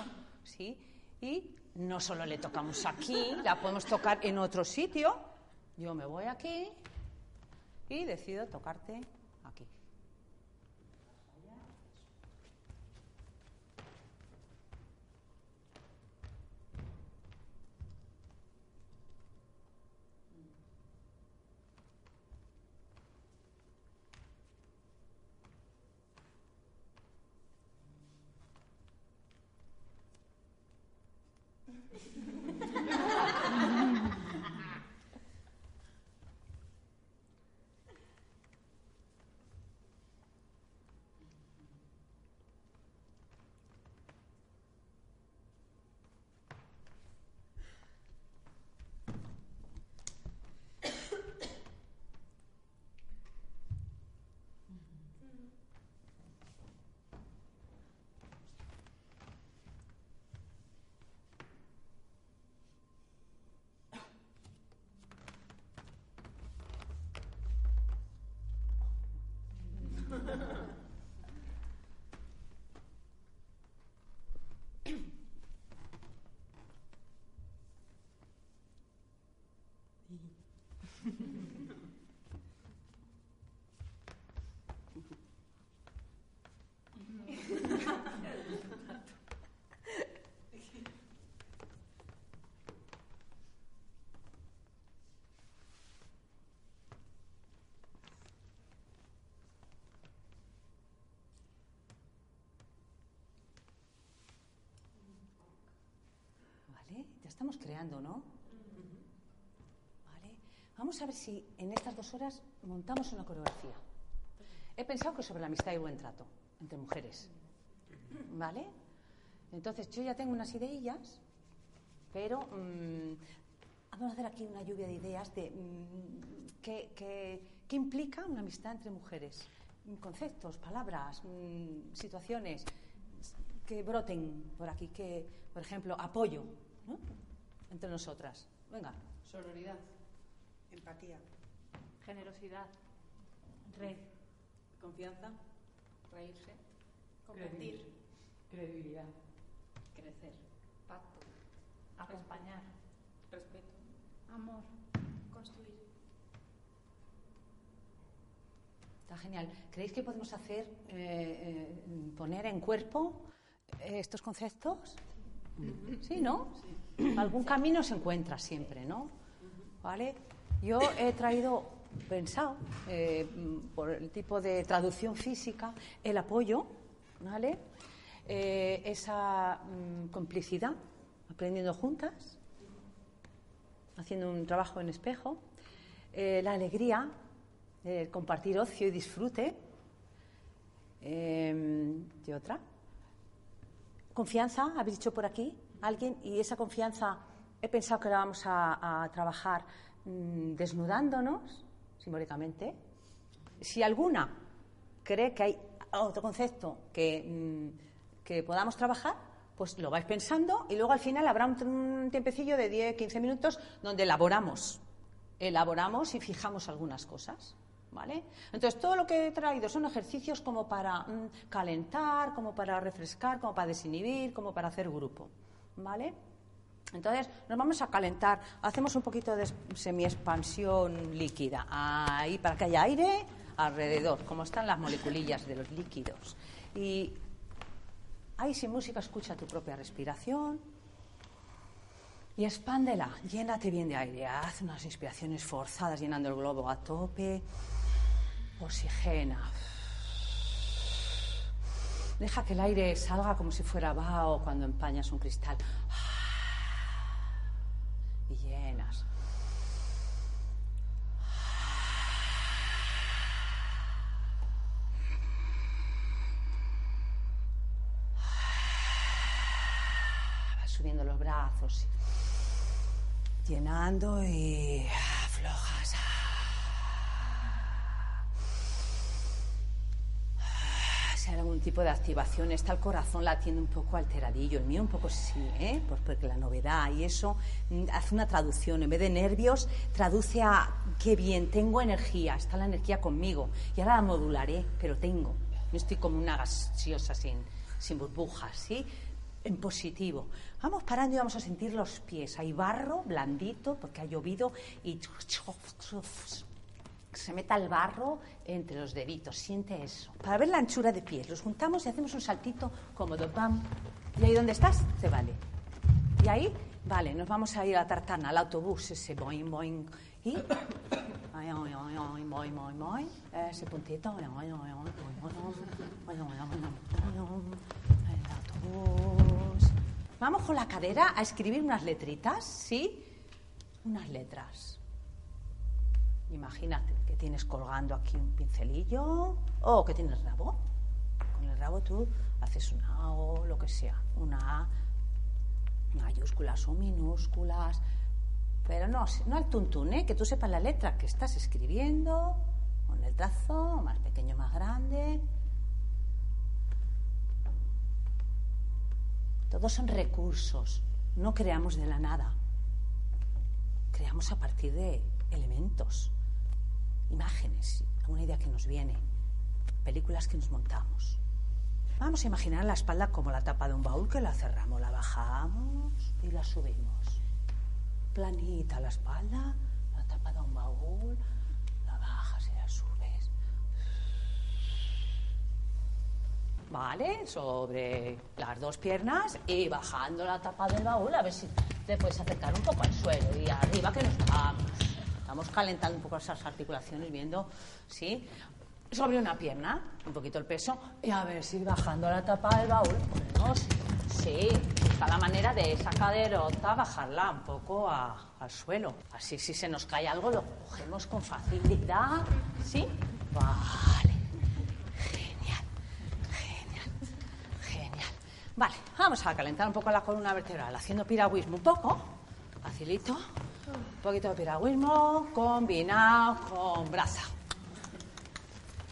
¿sí? Y no solo le tocamos aquí, la podemos tocar en otro sitio. Yo me voy aquí y decido tocarte aquí. Vale, ya estamos creando, ¿no? Vamos a ver si en estas dos horas montamos una coreografía. He pensado que sobre la amistad y buen trato entre mujeres. ¿Vale? Entonces, yo ya tengo unas ideillas, pero mm, vamos a hacer aquí una lluvia de ideas de mm, qué, qué- qué implica una amistad entre mujeres. Conceptos, palabras, mm, situaciones que broten por aquí, que, por ejemplo, apoyo ¿no? entre nosotras. Venga, Sororidad. Empatía. Generosidad. red, Confianza. Reírse. Competir. Credibilidad. Crecer. Pacto. Acompañar. Respeto. Amor. Construir. Está genial. ¿Creéis que podemos hacer, eh, eh, poner en cuerpo eh, estos conceptos? Sí, ¿no? Algún camino se encuentra siempre, ¿no? ¿Vale? Yo he traído, pensado, eh, por el tipo de traducción física, el apoyo, ¿vale? Eh, esa mm, complicidad, aprendiendo juntas, haciendo un trabajo en espejo, eh, la alegría, eh, compartir ocio y disfrute, eh, y otra, confianza, habéis dicho por aquí, alguien, y esa confianza he pensado que la vamos a trabajar mm, desnudándonos, simbólicamente. Si alguna cree que hay otro concepto que, mm, que podamos trabajar, pues lo vais pensando y luego al final habrá un, tiempecillo de 10, 15 minutos donde elaboramos, elaboramos y fijamos algunas cosas. ¿Vale? Entonces, todo lo que he traído son ejercicios como para mm, calentar, como para refrescar, como para desinhibir, como para hacer grupo. ¿Vale? Entonces, nos vamos a calentar. Hacemos un poquito de semi-expansión líquida. Ahí, para que haya aire alrededor, como están las moleculillas de los líquidos. Y ahí, sin música, escucha tu propia respiración. Y expándela, llénate bien de aire. Haz unas inspiraciones forzadas, llenando el globo a tope. Oxigena. Deja que el aire salga como si fuera vaho cuando empañas un cristal. Y llenas. Vas subiendo los brazos, llenando y aflojas. Si hay algún tipo de activación, está el corazón latiendo un poco alteradillo, el mío un poco sí, ¿eh? Porque la novedad y eso mm, hace una traducción, en vez de nervios, traduce a qué bien, tengo energía, está la energía conmigo y ahora la modularé, pero tengo, no estoy como una gaseosa sin, sin burbujas, ¿sí? En positivo. Vamos parando y vamos a sentir los pies. Hay barro blandito porque ha llovido y se meta el barro entre los deditos. Siente eso. Para ver la anchura de pies. Los juntamos y hacemos un saltito cómodo. Pam. ¿Y ahí donde estás? Te vale. Y ahí, vale, nos vamos a ir a la tartana, al autobús, ese boing, boing. Y. ay, ay, ay, boing, boing, boing. Ese puntito. Vamos con la cadera a escribir unas letritas, ¿sí? Unas letras. Imagínate que tienes colgando aquí un pincelillo o que tienes rabo. Con el rabo tú haces una O, lo que sea, una A, mayúsculas o minúsculas, pero no, no al tuntún, ¿eh? que tú sepas la letra que estás escribiendo, con el trazo, más pequeño, más grande. Todos son recursos, no creamos de la nada, creamos a partir de elementos, imágenes, alguna idea que nos viene, películas que nos montamos. Vamos a imaginar la espalda como la tapa de un baúl que la cerramos, la bajamos y la subimos. Planita la espalda, la tapa de un baúl. subes. Vale, sobre las dos piernas y bajando la tapa del baúl a ver si te puedes acercar un poco al suelo y arriba que nos vamos. Estamos calentando un poco esas articulaciones, viendo, ¿sí? Sobre una pierna, un poquito el peso, y a ver si bajando la tapa del baúl podemos, sí, buscar la manera de esa caderota bajarla un poco al suelo. Así si se nos cae algo lo cogemos con facilidad, ¿sí? Vale. Genial, genial, genial. Vale, vamos a calentar un poco la columna vertebral, haciendo piragüismo un poco, facilito. Un poquito de piragüismo combinado con braza.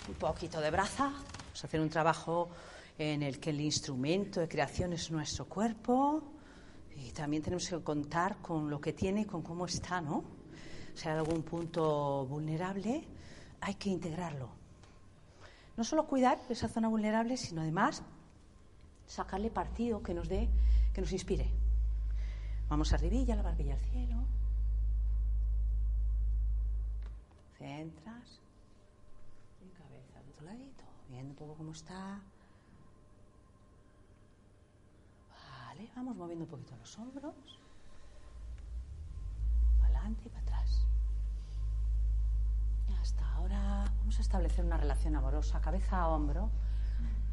Un poquito de braza. Vamos a hacer un trabajo en el que el instrumento de creación es nuestro cuerpo y también tenemos que contar con lo que tiene y con cómo está, ¿no? Si hay algún punto vulnerable, hay que integrarlo. No solo cuidar esa zona vulnerable, sino además sacarle partido que nos dé, que nos inspire. Vamos arribilla, la barbilla al cielo. Centras. Y cabeza al otro ladito, viendo un poco cómo está. Vale, vamos moviendo un poquito los hombros. Para adelante y para atrás. Y hasta ahora vamos a establecer una relación amorosa, cabeza a hombro.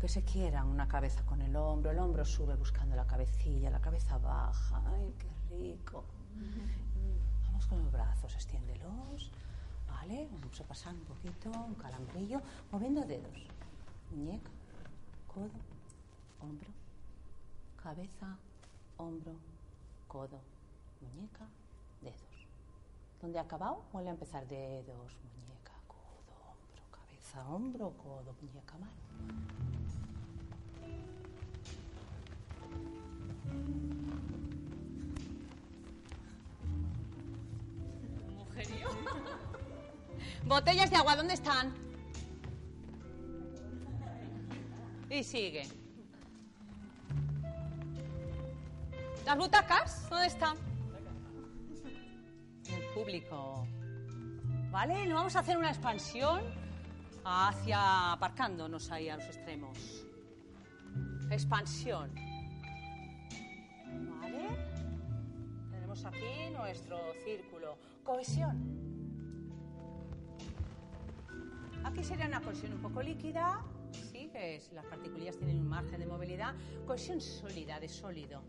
Que se quieran una cabeza con el hombro, el hombro sube buscando la cabecilla, la cabeza baja. ¡Ay, qué rico! Vamos con los brazos, extiéndelos. ¿Vale? Vamos a pasar un poquito, un calambrillo, moviendo dedos. Muñeca, codo, hombro, cabeza, hombro, codo, muñeca, dedos. ¿Dónde ha acabado? Vuelve a empezar dedos, muñeca, codo, hombro, cabeza, hombro, codo, muñeca, mano. Botellas de agua, ¿dónde están? Y sigue. ¿Las butacas? ¿Dónde están? El público. ¿Vale? Nos vamos a hacer una expansión hacia aparcándonos ahí a los extremos. Expansión. ¿Vale? Tenemos aquí nuestro círculo. Cohesión. Aquí sería una cohesión un poco líquida, sí, que es, las partículas tienen un margen de movilidad. Cohesión sólida, de sólido.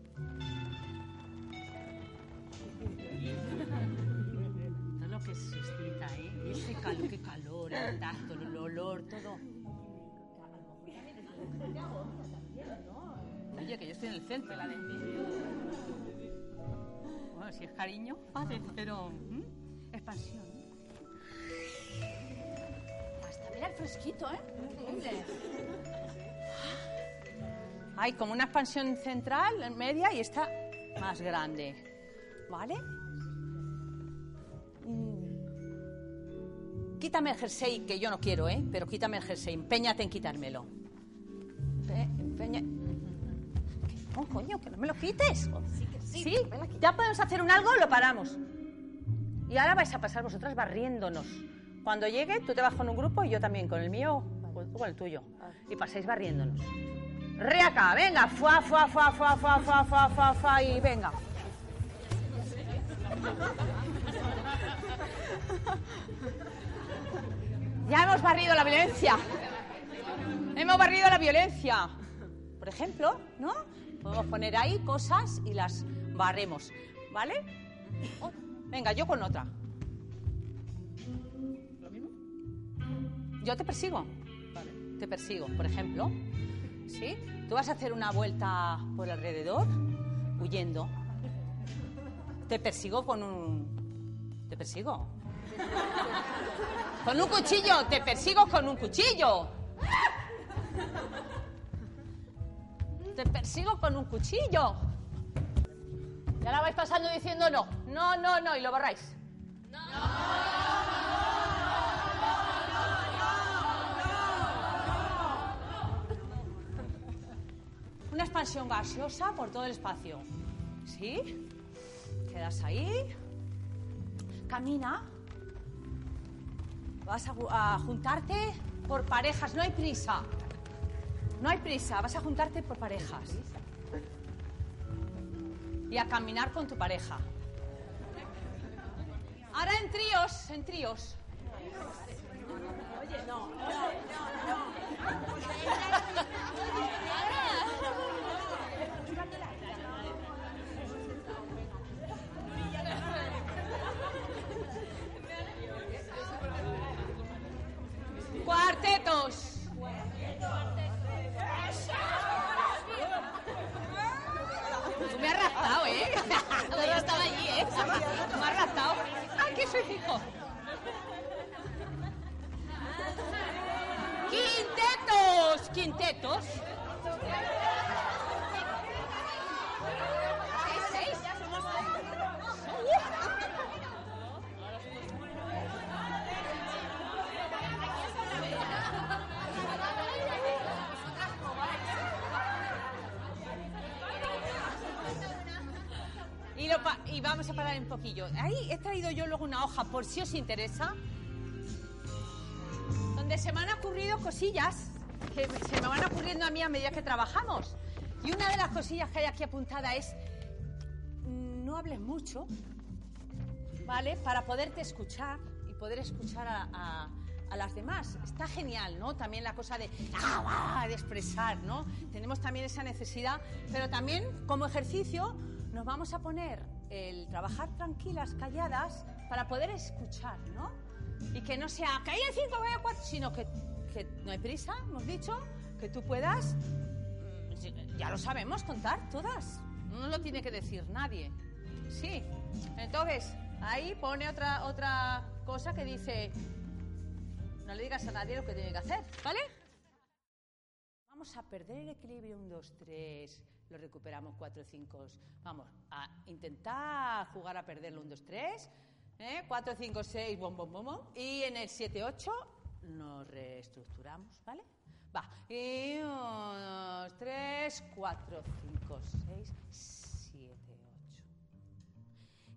Se excita, ¿eh? Ese calor, qué calor, el tacto, el olor, todo. Oye, que yo estoy en el centro. Bueno, si es cariño, vale, pero... Expansión. Hasta mira el fresquito, ¿eh? Hay como una expansión central, en media, y esta más grande. ¿Vale? Quítame el jersey, que yo no quiero, ¿eh? Pero quítame el jersey, empeñate en quitármelo. Empe- empeña... No, coño, que no me lo quites. Sí, ya podemos hacer un algo, lo paramos. Y ahora vais a pasar vosotras barriéndonos. Cuando llegue, tú te vas con un grupo y yo también con el mío o con el tuyo. Y pasáis barriéndonos. Re acá, venga, fuá, fuá, fuá, fuá, fuá, fuá, fuá, fuá, fuá, y venga. Ya hemos barrido la violencia. Hemos barrido la violencia. Por ejemplo, ¿no? Podemos poner ahí cosas y las barremos. ¿Vale? Oh, venga, yo con otra. Yo te persigo. Te persigo, por ejemplo. ¿Sí? Tú vas a hacer una vuelta por alrededor huyendo. Te persigo con un. Te persigo. Con un cuchillo, te persigo con un cuchillo. Te persigo con un cuchillo. Y ahora vais pasando diciendo no, no, no, no, y lo borráis. Una expansión gaseosa por todo el espacio. ¿Sí? Quedas ahí. Camina. Vas a, ju- a juntarte por parejas, no hay prisa. No hay prisa, vas a juntarte por parejas. Y a caminar con tu pareja. Ahora en tríos, en tríos. Cuartetos. Un poquillo. Ahí he traído yo luego una hoja por si os interesa, donde se me han ocurrido cosillas que se me van ocurriendo a mí a medida que trabajamos. Y una de las cosillas que hay aquí apuntada es no hables mucho, ¿vale? Para poderte escuchar y poder escuchar a, a- las demás. Está genial, ¿no? También la cosa de, ah, de expresar, ¿no? Tenemos también esa necesidad, pero también como ejercicio nos vamos a poner el trabajar tranquilas, calladas, para poder escuchar, ¿no? Y que no sea, que hay en cinco, que sino que, que no hay prisa, hemos dicho, que tú puedas, mm, ya lo sabemos, contar todas. No lo tiene que decir nadie. Sí. Entonces, ahí pone otra, otra cosa que dice, no le digas a nadie lo que tiene que hacer, ¿vale? Vamos a perder el equilibrio, un, dos, tres, lo recuperamos, cuatro, cinco. Vamos a intentar jugar a perderlo, un, dos, tres, ¿eh? cuatro, cinco, seis, bom, bom, bom, bom. Y en el siete, ocho nos reestructuramos, ¿vale? Va. Y un, dos, tres, cuatro, cinco, seis, siete, ocho.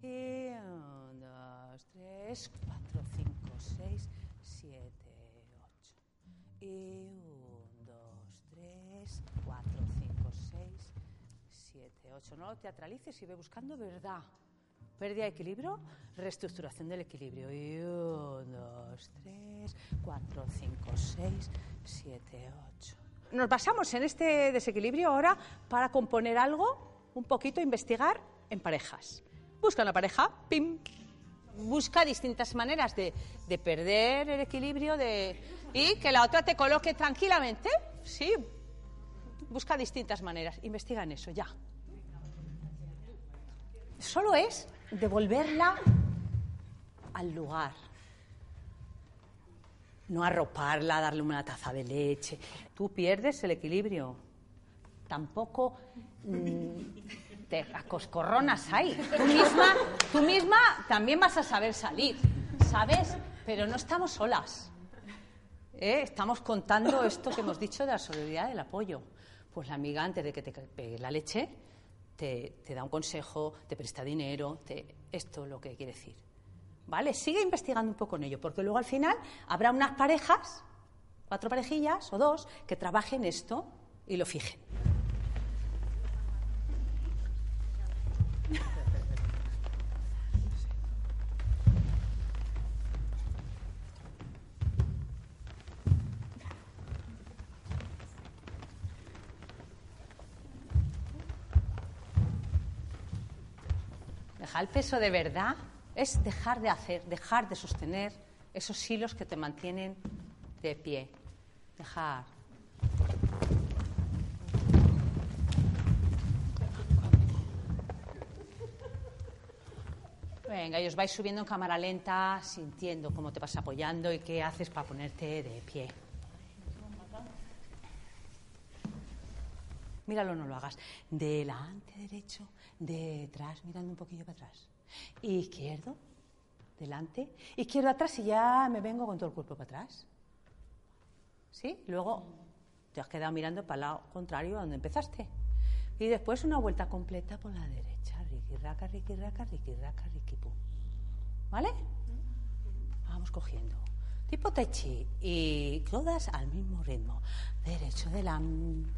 Y un, dos, tres, cuatro, cinco, seis, siete, ocho. Y 8. No lo teatralices y ve buscando verdad. Pérdida de equilibrio, reestructuración del equilibrio. Y 1, 2, 3, 4, 5, 6, 7, 8. Nos basamos en este desequilibrio ahora para componer algo, un poquito, investigar en parejas. Busca una pareja, pim. Busca distintas maneras de, de perder el equilibrio de, y que la otra te coloque tranquilamente. Sí, busca distintas maneras. Investiga en eso, ya. Solo es devolverla al lugar. No arroparla, darle una taza de leche. Tú pierdes el equilibrio. Tampoco mm, te acoscorronas ahí. Tú misma, tú misma también vas a saber salir, ¿sabes? Pero no estamos solas. ¿eh? Estamos contando esto que hemos dicho de la solidaridad del apoyo. Pues la amiga, antes de que te pegue la leche, te, da un consejo, te presta dinero, esto es lo que quiere decir. ¿Vale? Sigue investigando un poco en ello, porque luego al final habrá unas parejas, cuatro parejillas o dos, que trabajen esto y lo fijen. Dejar el peso de verdad es dejar de hacer, dejar de sostener esos hilos que te mantienen de pie. Dejar. Venga, y os vais subiendo en cámara lenta, sintiendo cómo te vas apoyando y qué haces para ponerte de pie. Míralo, no lo hagas. Delante, derecho, detrás, mirando un poquillo para atrás. Izquierdo, delante, izquierdo atrás y ya me vengo con todo el cuerpo para atrás. ¿Sí? Luego te has quedado mirando para el lado contrario a donde empezaste. Y después una vuelta completa por la derecha. Riqui, raca, riqui, raca, riqui, raca, riqui, pum. ¿Vale? Vamos cogiendo. Tipo tai chi. Y todas al mismo ritmo. Derecho delante,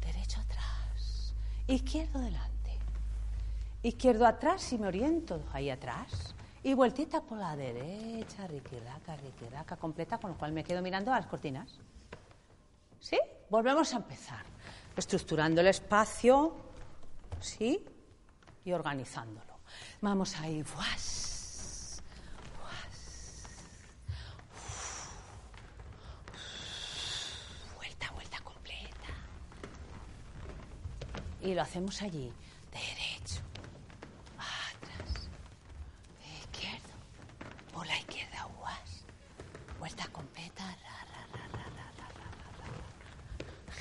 derecho atrás, izquierdo delante. Izquierdo atrás si me oriento ahí atrás. Y vueltita por la derecha, riquiraca, riquiraca, completa, con lo cual me quedo mirando a las cortinas. ¿Sí? Volvemos a empezar. Estructurando el espacio, ¿sí? Y organizándolo. Vamos ahí. Completa. Y lo hacemos allí.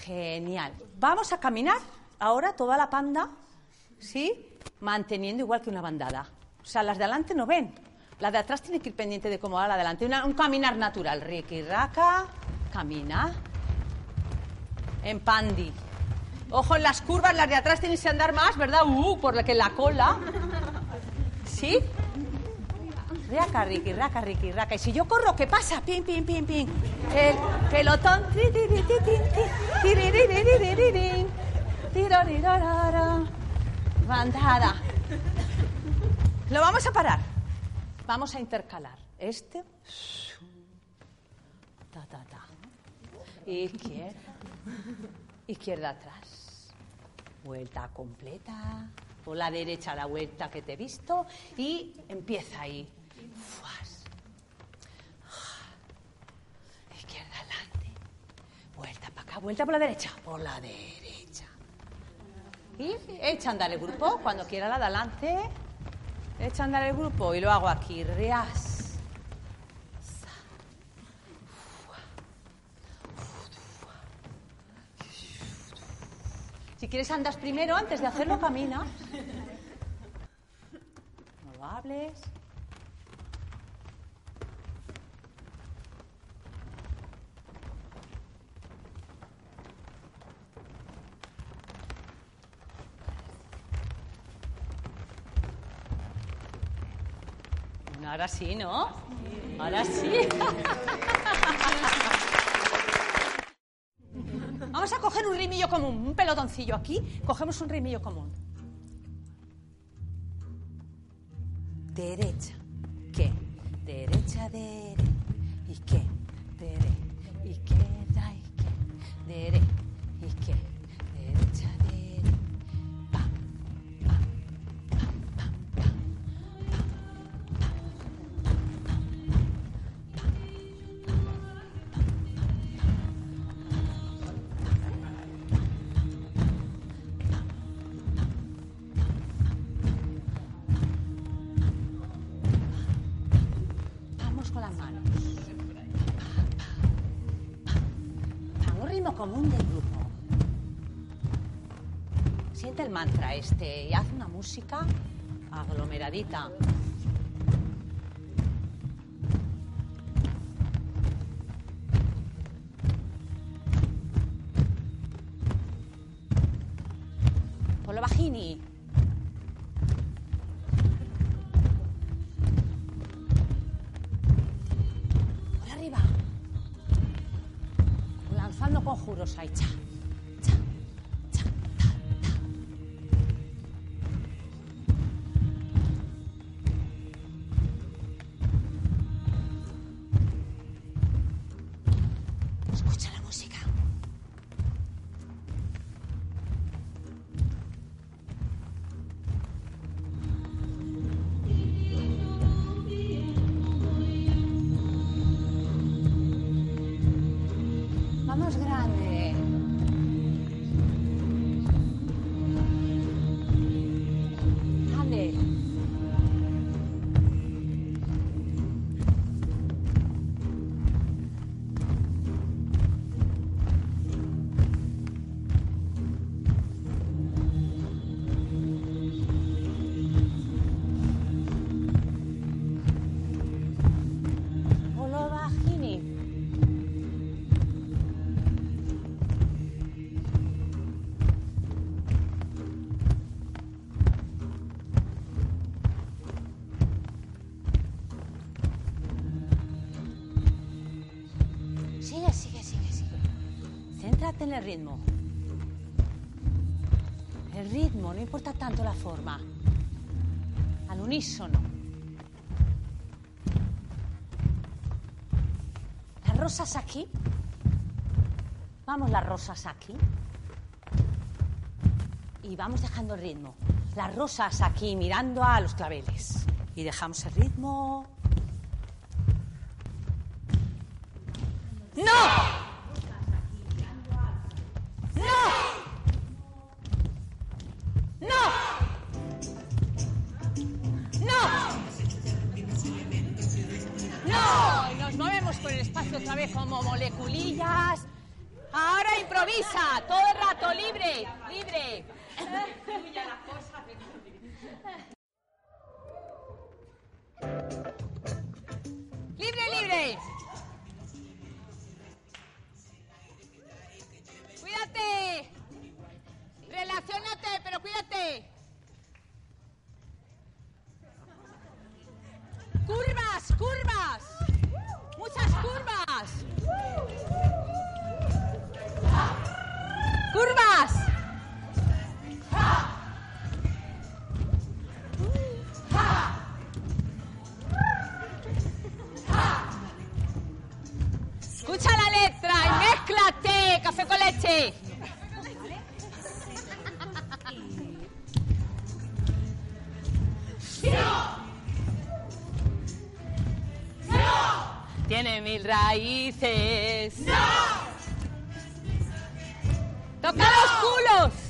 Genial. Vamos a caminar ahora toda la panda, ¿sí? Manteniendo igual que una bandada. O sea, las de adelante no ven. La de atrás tiene que ir pendiente de cómo va la de adelante. Una- un caminar natural. Ricky, raca, camina. En pandi. Ojo en las curvas, las de atrás tienen que andar más, ¿verdad? Uh, por la que la cola. ¿Sí? Raca, Ricky, raca, Ricky, raca. Y si yo corro, ¿qué pasa? Pim, pim, pim, pim. El pelotón. Bandada. Lo vamos a parar. Vamos a intercalar. Este. Ta, ta, ta. Izquierda. Izquierda atrás. Vuelta completa. Por la derecha la vuelta que te he visto. Y empieza ahí. Fuas. Izquierda adelante. Vuelta para acá. Vuelta por la derecha. Por la derecha. Y echa a andar el grupo. Cuando quiera la de adelante. Echa a andar el grupo. Y lo hago aquí. Reas. Si quieres andas primero, antes de hacerlo caminas. No lo hables. Ahora sí, ¿no? Ahora sí. Vamos a coger un rimillo común, un pelotoncillo aquí. Cogemos un rimillo común. Derecha. ¿Qué? Derecha, derecha. ¿Y qué? Dere. Izquierda, El mantra este y haz una música aglomeradita. Al unísono. Las rosas aquí. Vamos las rosas aquí. Y vamos dejando el ritmo. Las rosas aquí mirando a los claveles. Y dejamos el ritmo. ¡No! Por el espacio otra vez como moleculillas. Ahora improvisa, todo el rato, libre, libre. Libre, libre. Cuídate. Relaciónate, pero cuídate. Tiene mil raíces. ¡No! ¡Toca los culos!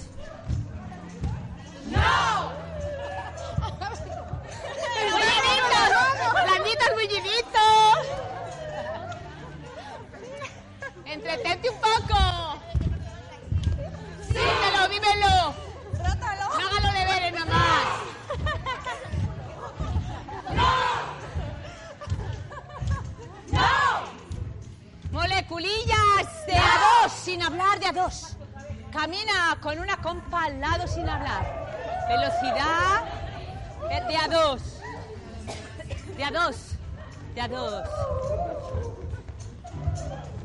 Sin hablar de a dos. Camina con una compa al lado sin hablar. Velocidad de a dos. De a dos. De a dos.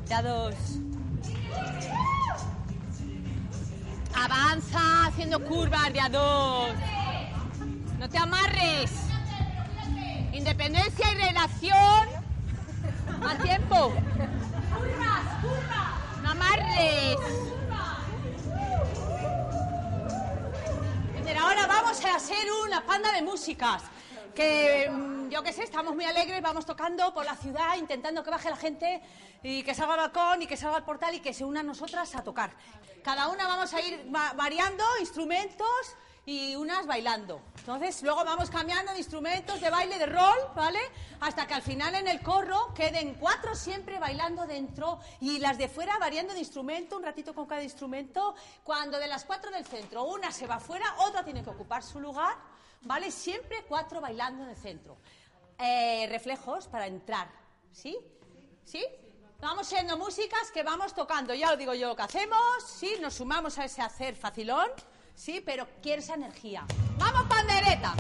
De a dos. Avanza haciendo curvas de a dos. No te amarres. Independencia y relación. Más tiempo. Amarres. Pero ahora vamos a hacer una panda de músicas. Que mm, yo qué sé, estamos muy alegres, vamos tocando por la ciudad, intentando que baje la gente y que salga al balcón y que salga al portal y que se unan nosotras a tocar. Cada una vamos a ir va- variando instrumentos y unas bailando. Entonces, luego vamos cambiando de instrumentos de baile, de rol, ¿vale? Hasta que al final en el corro queden cuatro siempre bailando dentro y las de fuera variando de instrumento, un ratito con cada instrumento. Cuando de las cuatro del centro una se va fuera, otra tiene que ocupar su lugar, ¿vale? Siempre cuatro bailando en el centro. Eh, reflejos para entrar, ¿sí? ¿Sí? Vamos siendo músicas que vamos tocando, ya os digo yo lo que hacemos, ¿sí? Nos sumamos a ese hacer facilón, ¿sí? Pero quiere esa energía. ¡Vamos, pandereta!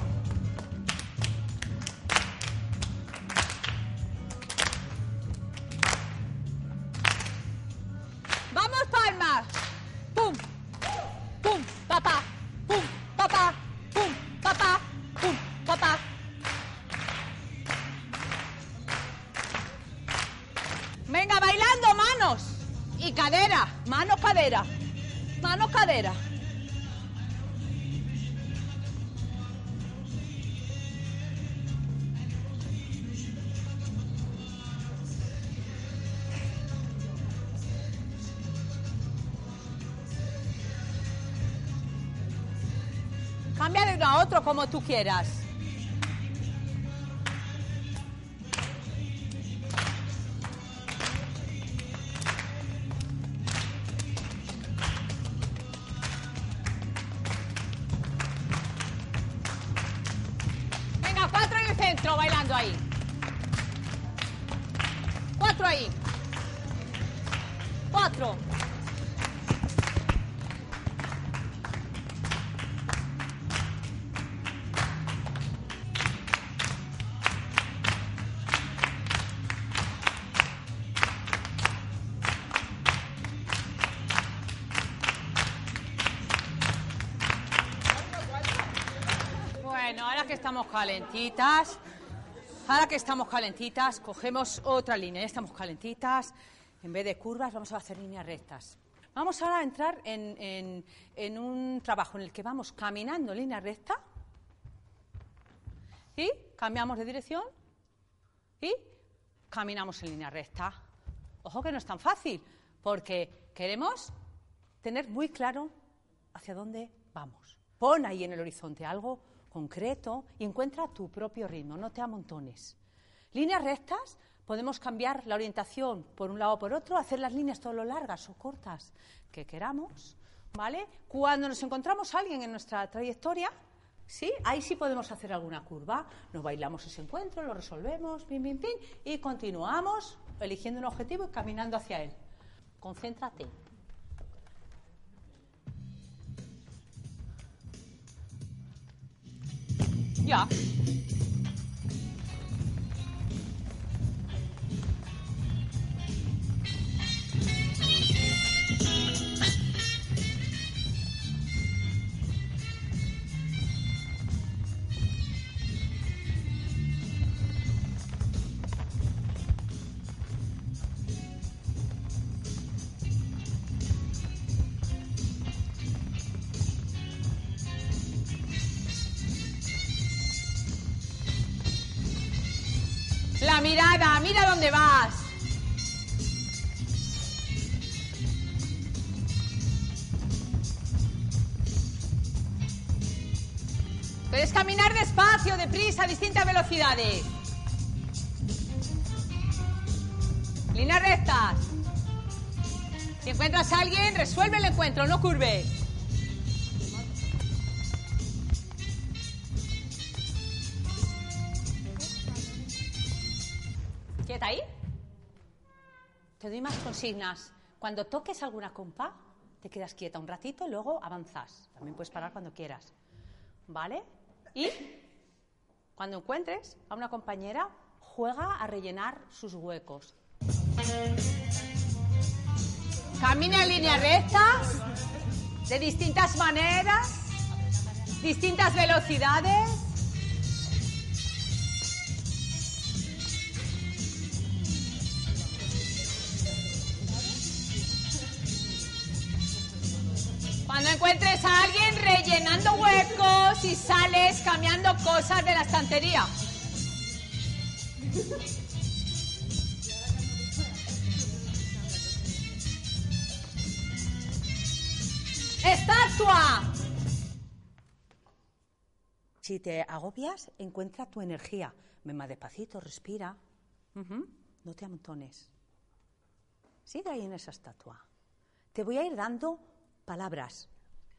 ¡Vamos, palmas! Como tú quieras. Calentitas, ahora que estamos calentitas, cogemos otra línea. Ya estamos calentitas. En vez de curvas, vamos a hacer líneas rectas. Vamos ahora a entrar en, en- un trabajo en el que vamos caminando en línea recta y cambiamos de dirección y caminamos en línea recta. Ojo que no es tan fácil, porque queremos tener muy claro hacia dónde vamos. Pon ahí en el horizonte algo concreto y encuentra tu propio ritmo, no te amontones. Líneas rectas, podemos cambiar la orientación por un lado o por otro, hacer las líneas todo lo largas o cortas que queramos, ¿vale? Cuando nos encontramos a alguien en nuestra trayectoria, ¿sí? Ahí sí podemos hacer alguna curva. Nos bailamos ese encuentro, lo resolvemos, pim, pim, pim, y continuamos eligiendo un objetivo y caminando hacia él. Concéntrate. Ya. Dónde vas. Puedes caminar despacio, deprisa, a distintas velocidades. Líneas rectas. Si encuentras a alguien, resuelve el encuentro, no curve. Doy más consignas. Cuando toques alguna compa, te quedas quieta un ratito y luego avanzas. También puedes parar cuando quieras. ¿Vale? Y cuando encuentres a una compañera, juega a rellenar sus huecos. Camina en línea recta, de distintas maneras, distintas velocidades. Cuando encuentres a alguien rellenando huecos y sales cambiando cosas de la estantería. ¡Estatua! Si te agobias, encuentra tu energía. Ven despacito, respira. No te amontones. Sigue ahí en esa estatua. Te voy a ir dando palabras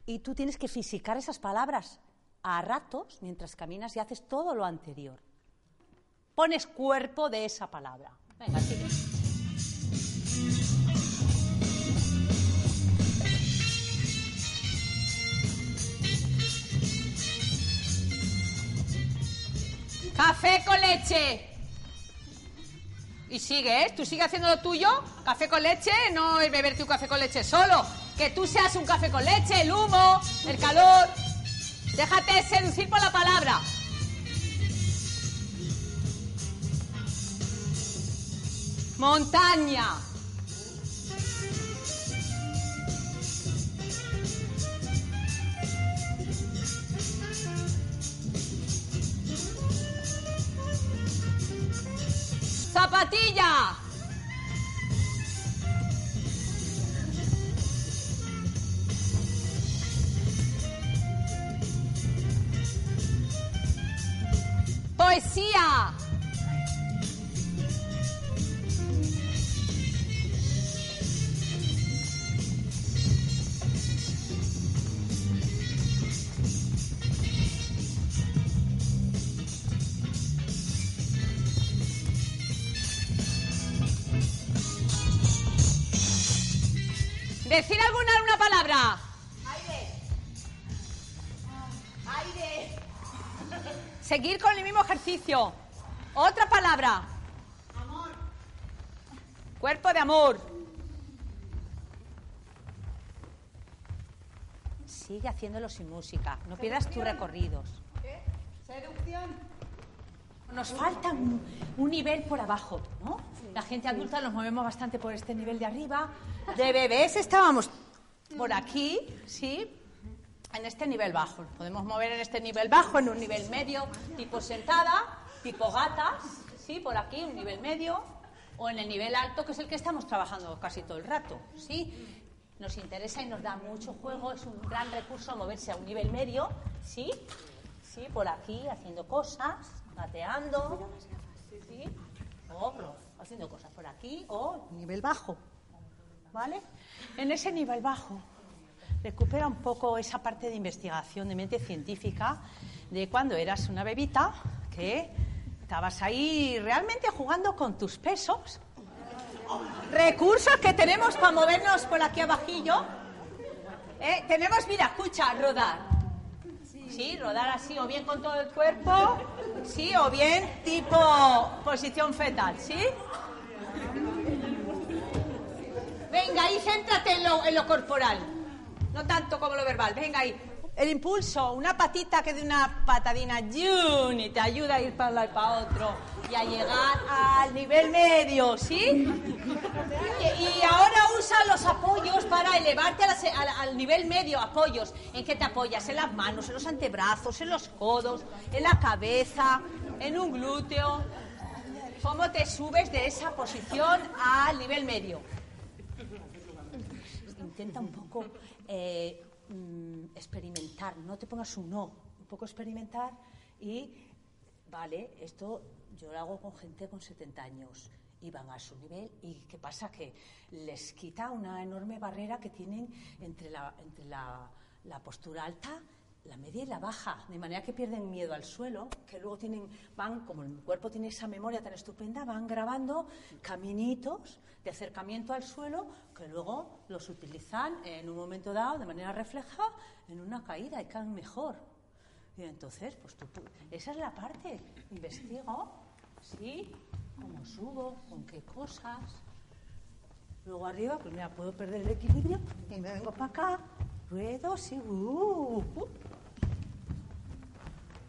y tú tienes que fisicar esas palabras a ratos mientras caminas y haces todo lo anterior. Pones cuerpo de esa palabra. Venga, sigue. Café con leche. Y sigue, ¿eh? Tú sigue haciendo lo tuyo. Café con leche, no es beberte un café con leche solo. Que tú seas un café con leche, el humo, el calor. Déjate seducir por la palabra. Montaña. Zapatilla. Poesía. Otra palabra. Amor. Cuerpo de amor. Sigue haciéndolo sin música. No pierdas tus recorridos. Seducción. Nos falta un, un nivel por abajo, ¿no? La gente adulta nos movemos bastante por este nivel de arriba. De bebés estábamos por aquí, ¿sí? En este nivel bajo. Podemos mover en este nivel bajo, en un nivel medio, tipo sentada, tipo gatas, ¿sí? Por aquí, un nivel medio. O en el nivel alto, que es el que estamos trabajando casi todo el rato, ¿sí? Nos interesa y nos da mucho juego, es un gran recurso moverse a un nivel medio, ¿sí? Sí, por aquí, haciendo cosas, gateando, ¿sí? O haciendo cosas por aquí, o nivel bajo, ¿vale? En ese nivel bajo, recupera un poco esa parte de investigación de mente científica de cuando eras una bebita que estabas ahí realmente jugando con tus pesos. Recursos que tenemos para movernos por aquí abajillo. Eh, tenemos, mira, escucha, rodar. Sí, rodar así, o bien con todo el cuerpo, sí, o bien tipo posición fetal, ¿sí? Venga, ahí céntrate en lo, en lo corporal, no tanto como lo verbal. Venga ahí. El impulso, una patita que de una patadina, y te ayuda a ir para un lado y para otro y a llegar al nivel medio, ¿sí? Y, ahora usa los apoyos para elevarte al nivel medio, apoyos. ¿En qué te apoyas? En las manos, en los antebrazos, en los codos, en la cabeza, en un glúteo. ¿Cómo te subes de esa posición al nivel medio? intenta un poco eh, mm, experimentar, no te pongas un no, un poco experimentar y, vale, esto yo lo hago con gente con 70 años y van a su nivel. Y qué pasa que les quita una enorme barrera que tienen entre la, entre la, la postura alta la media y la baja, de manera que pierden miedo al suelo, que luego tienen, van, como el cuerpo tiene esa memoria tan estupenda, van grabando caminitos de acercamiento al suelo que luego los utilizan en un momento dado de manera refleja en una caída y caen mejor. Y entonces, pues tú, esa es la parte, investigo, ¿sí? ¿Cómo subo? ¿Con qué cosas? Luego arriba, pues mira, puedo perder el equilibrio y me vengo para acá, ruedo, sí, uh, uh.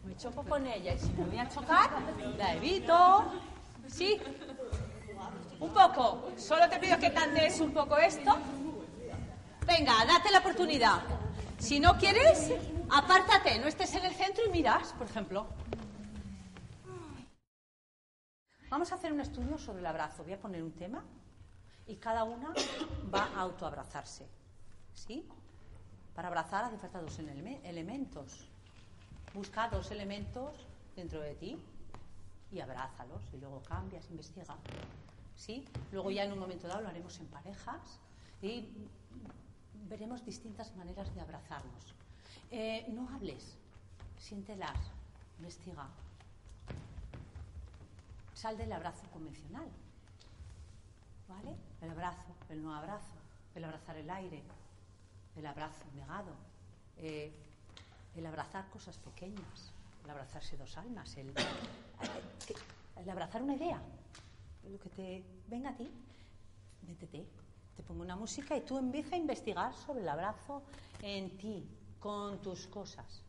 Me choco con ella y si me voy a chocar, la evito. Sí, un poco. Solo te pido que tantees un poco esto. Venga, date la oportunidad. Si no quieres, apártate, no estés en el centro y miras, por ejemplo. Vamos a hacer un estudio sobre el abrazo. Voy a poner un tema y cada una va a autoabrazarse. ¿Sí? Para abrazar hace falta dos eleme- elementos. Busca dos elementos dentro de ti y abrázalos y luego cambias, investiga. ¿Sí? Luego ya en un momento dado lo haremos en parejas y veremos distintas maneras de abrazarnos. Eh, no hables, siéntelas, investiga. Sal del abrazo convencional. ¿Vale? El abrazo, el no abrazo, el abrazar el aire, el abrazo negado, eh, el abrazar cosas pequeñas, el abrazarse dos almas, el, el abrazar una idea, lo que te venga a ti, métete, te pongo una música y tú empieza a investigar sobre el abrazo en ti, con tus cosas.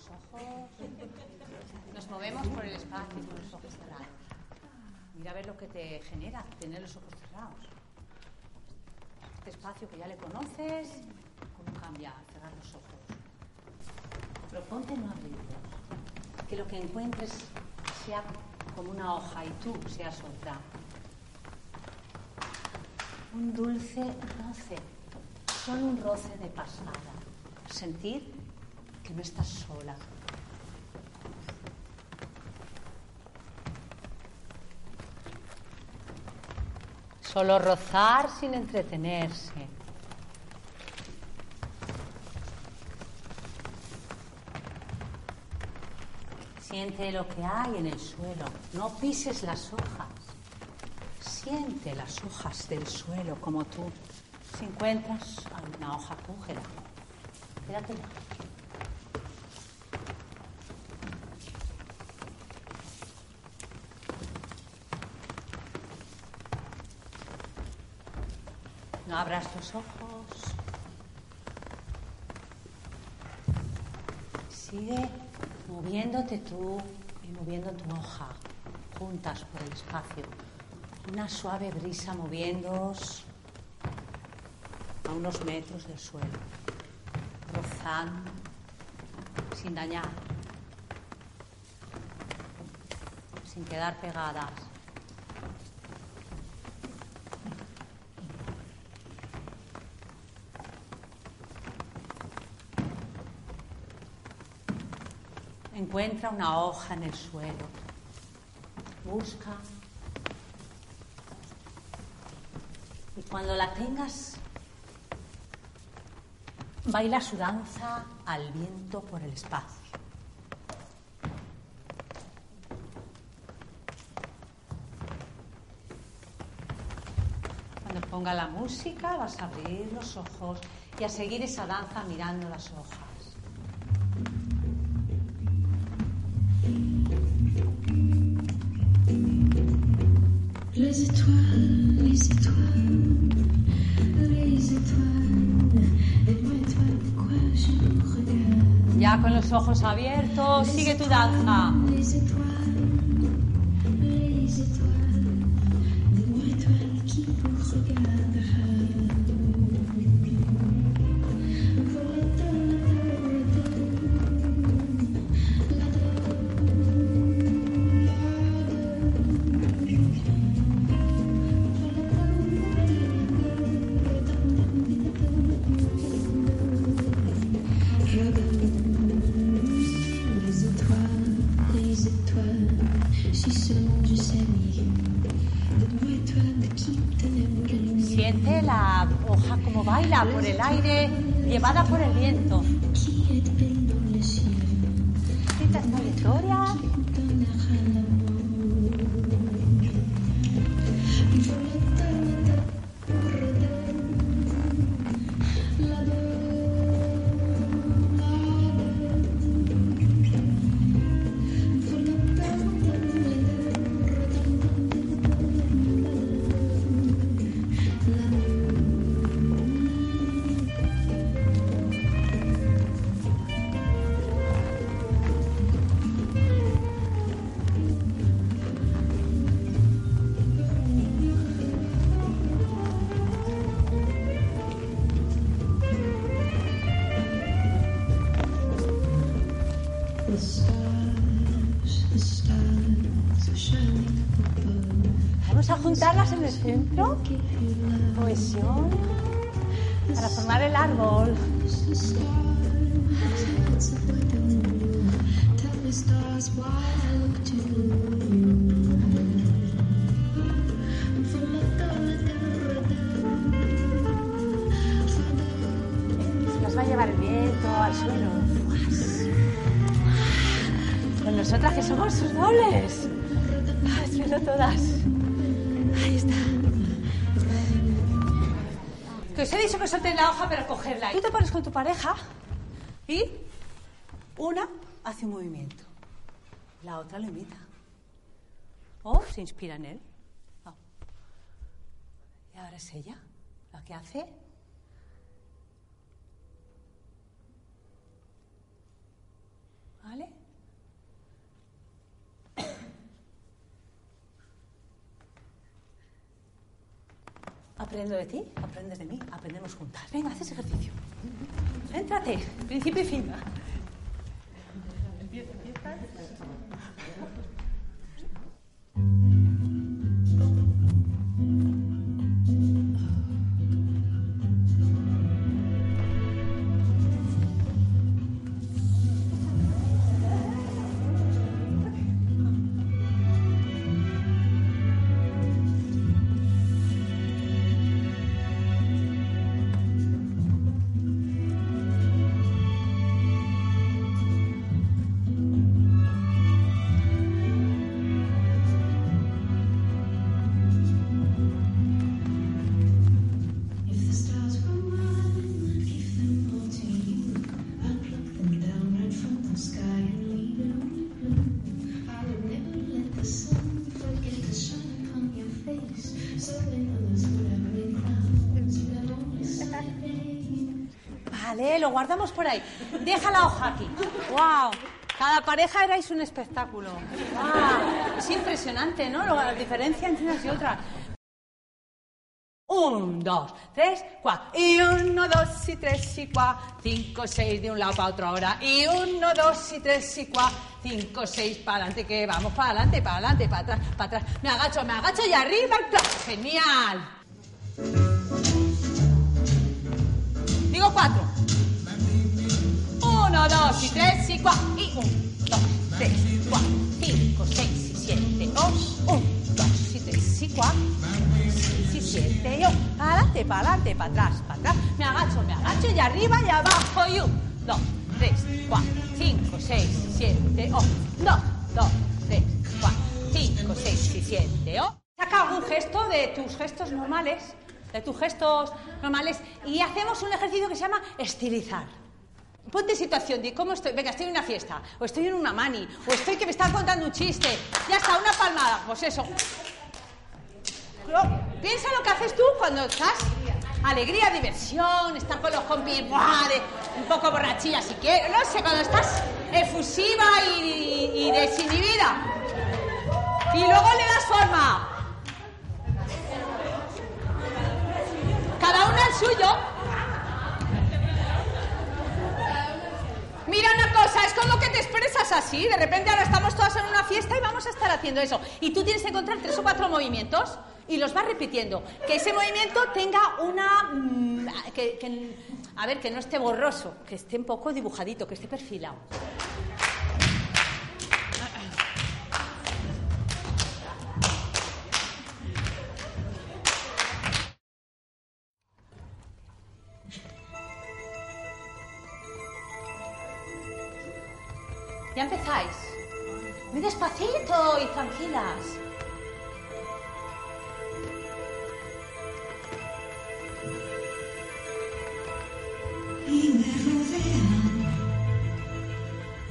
Los ojos. Nos movemos por el espacio con los ojos cerrados. Mira a ver lo que te genera tener los ojos cerrados. Este espacio que ya le conoces, ¿cómo cambia cerrar los ojos? Proponte no abrirlos. Que lo que encuentres sea como una hoja y tú seas otra. Un dulce roce, solo un roce de pasada. Sentir que no estás sola. Solo rozar sin entretenerse. Siente lo que hay en el suelo. No pises las hojas. Siente las hojas del suelo como tú. Si encuentras alguna hoja, cógela. Quédatela. Abras los ojos. Sigue moviéndote tú y moviendo tu hoja juntas por el espacio. Una suave brisa moviéndoos a unos metros del suelo, rozando sin dañar, sin quedar pegadas. Encuentra una hoja en el suelo. Busca. Y cuando la tengas, baila su danza al viento por el espacio. Cuando ponga la música vas a abrir los ojos y a seguir esa danza mirando las hojas. Ya con los ojos abiertos, sigue tu danza. Soltéis la hoja, pero cogerla. Tú te pones con tu pareja y una hace un movimiento. La otra lo imita. O se inspira en él. Ah. Y ahora es ella la que hace. ¿Vale? Aprendo de ti, aprendes de mí, aprendemos juntas. Venga, haces ejercicio. Céntrate, principio y fin. If pareja erais un espectáculo. Ah, es impresionante, ¿no? La diferencia entre unas y otras. Un, dos, tres, cuatro. Y uno, dos y tres y cuatro. Cinco, seis de un lado para otro ahora. Y uno, dos y tres y cuatro. Cinco, seis para adelante, que vamos para adelante, para adelante, para atrás, para atrás. Me agacho, me agacho y arriba. Genial. Digo cuatro. Uno, dos y tres y cuatro. Y uno. 3, 4, 5, 6 y 7, 8, 1, 2 y 3 y 4, 6 y 7 y 8. Adelante, para adelante, para atrás, para atrás. Me agacho, me agacho y arriba y abajo y 1, 2, 3, 4, 5, 6 y 7, 8, 2, 2, 3, 4, 5, 6 y 7, 8. Saca algún gesto de tus gestos normales, de tus gestos normales y hacemos un ejercicio que se llama estilizar. Ponte situación de cómo estoy. Venga, estoy en una fiesta, o estoy en una mani, o estoy que me están contando un chiste. Ya está, una palmada. Pues eso. Piensa lo que haces tú cuando estás. Alegría, diversión, estar con los compis, un poco borrachilla si quieres. No sé, cuando estás efusiva y, y desinhibida. Y luego le das forma. Cada una el suyo. Mira una cosa, es como que te expresas así. De repente ahora estamos todas en una fiesta y vamos a estar haciendo eso. Y tú tienes que encontrar tres o cuatro movimientos y los vas repitiendo. Que ese movimiento tenga una... mm, que- a ver, que no esté borroso, que esté un poco dibujadito, que esté perfilado. Despacito y tranquilas. y me rodean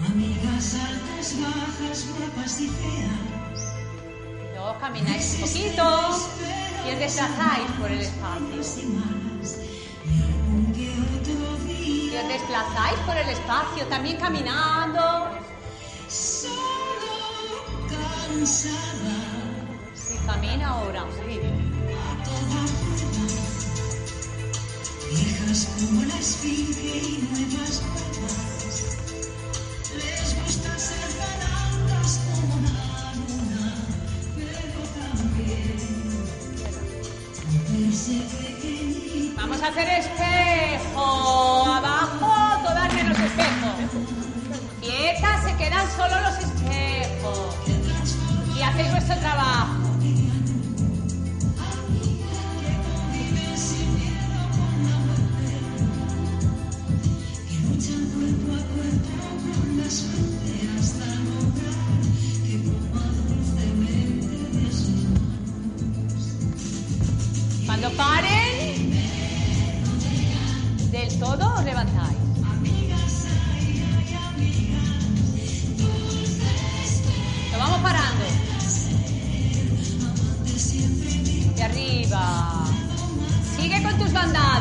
amigas altas, bajas, guapas y feas. Luego camináis un poquito y os desplazáis por el espacio. y os desplazáis por el espacio, también caminando. Camina ahora. Vamos a hacer espejo. Abajo, todas menos espejo. Quietas, se quedan solo los espejos hacéis vuestro trabajo. Cuando paren, del todo levantáis. Banda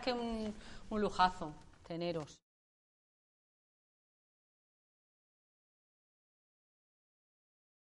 que un, un lujazo teneros.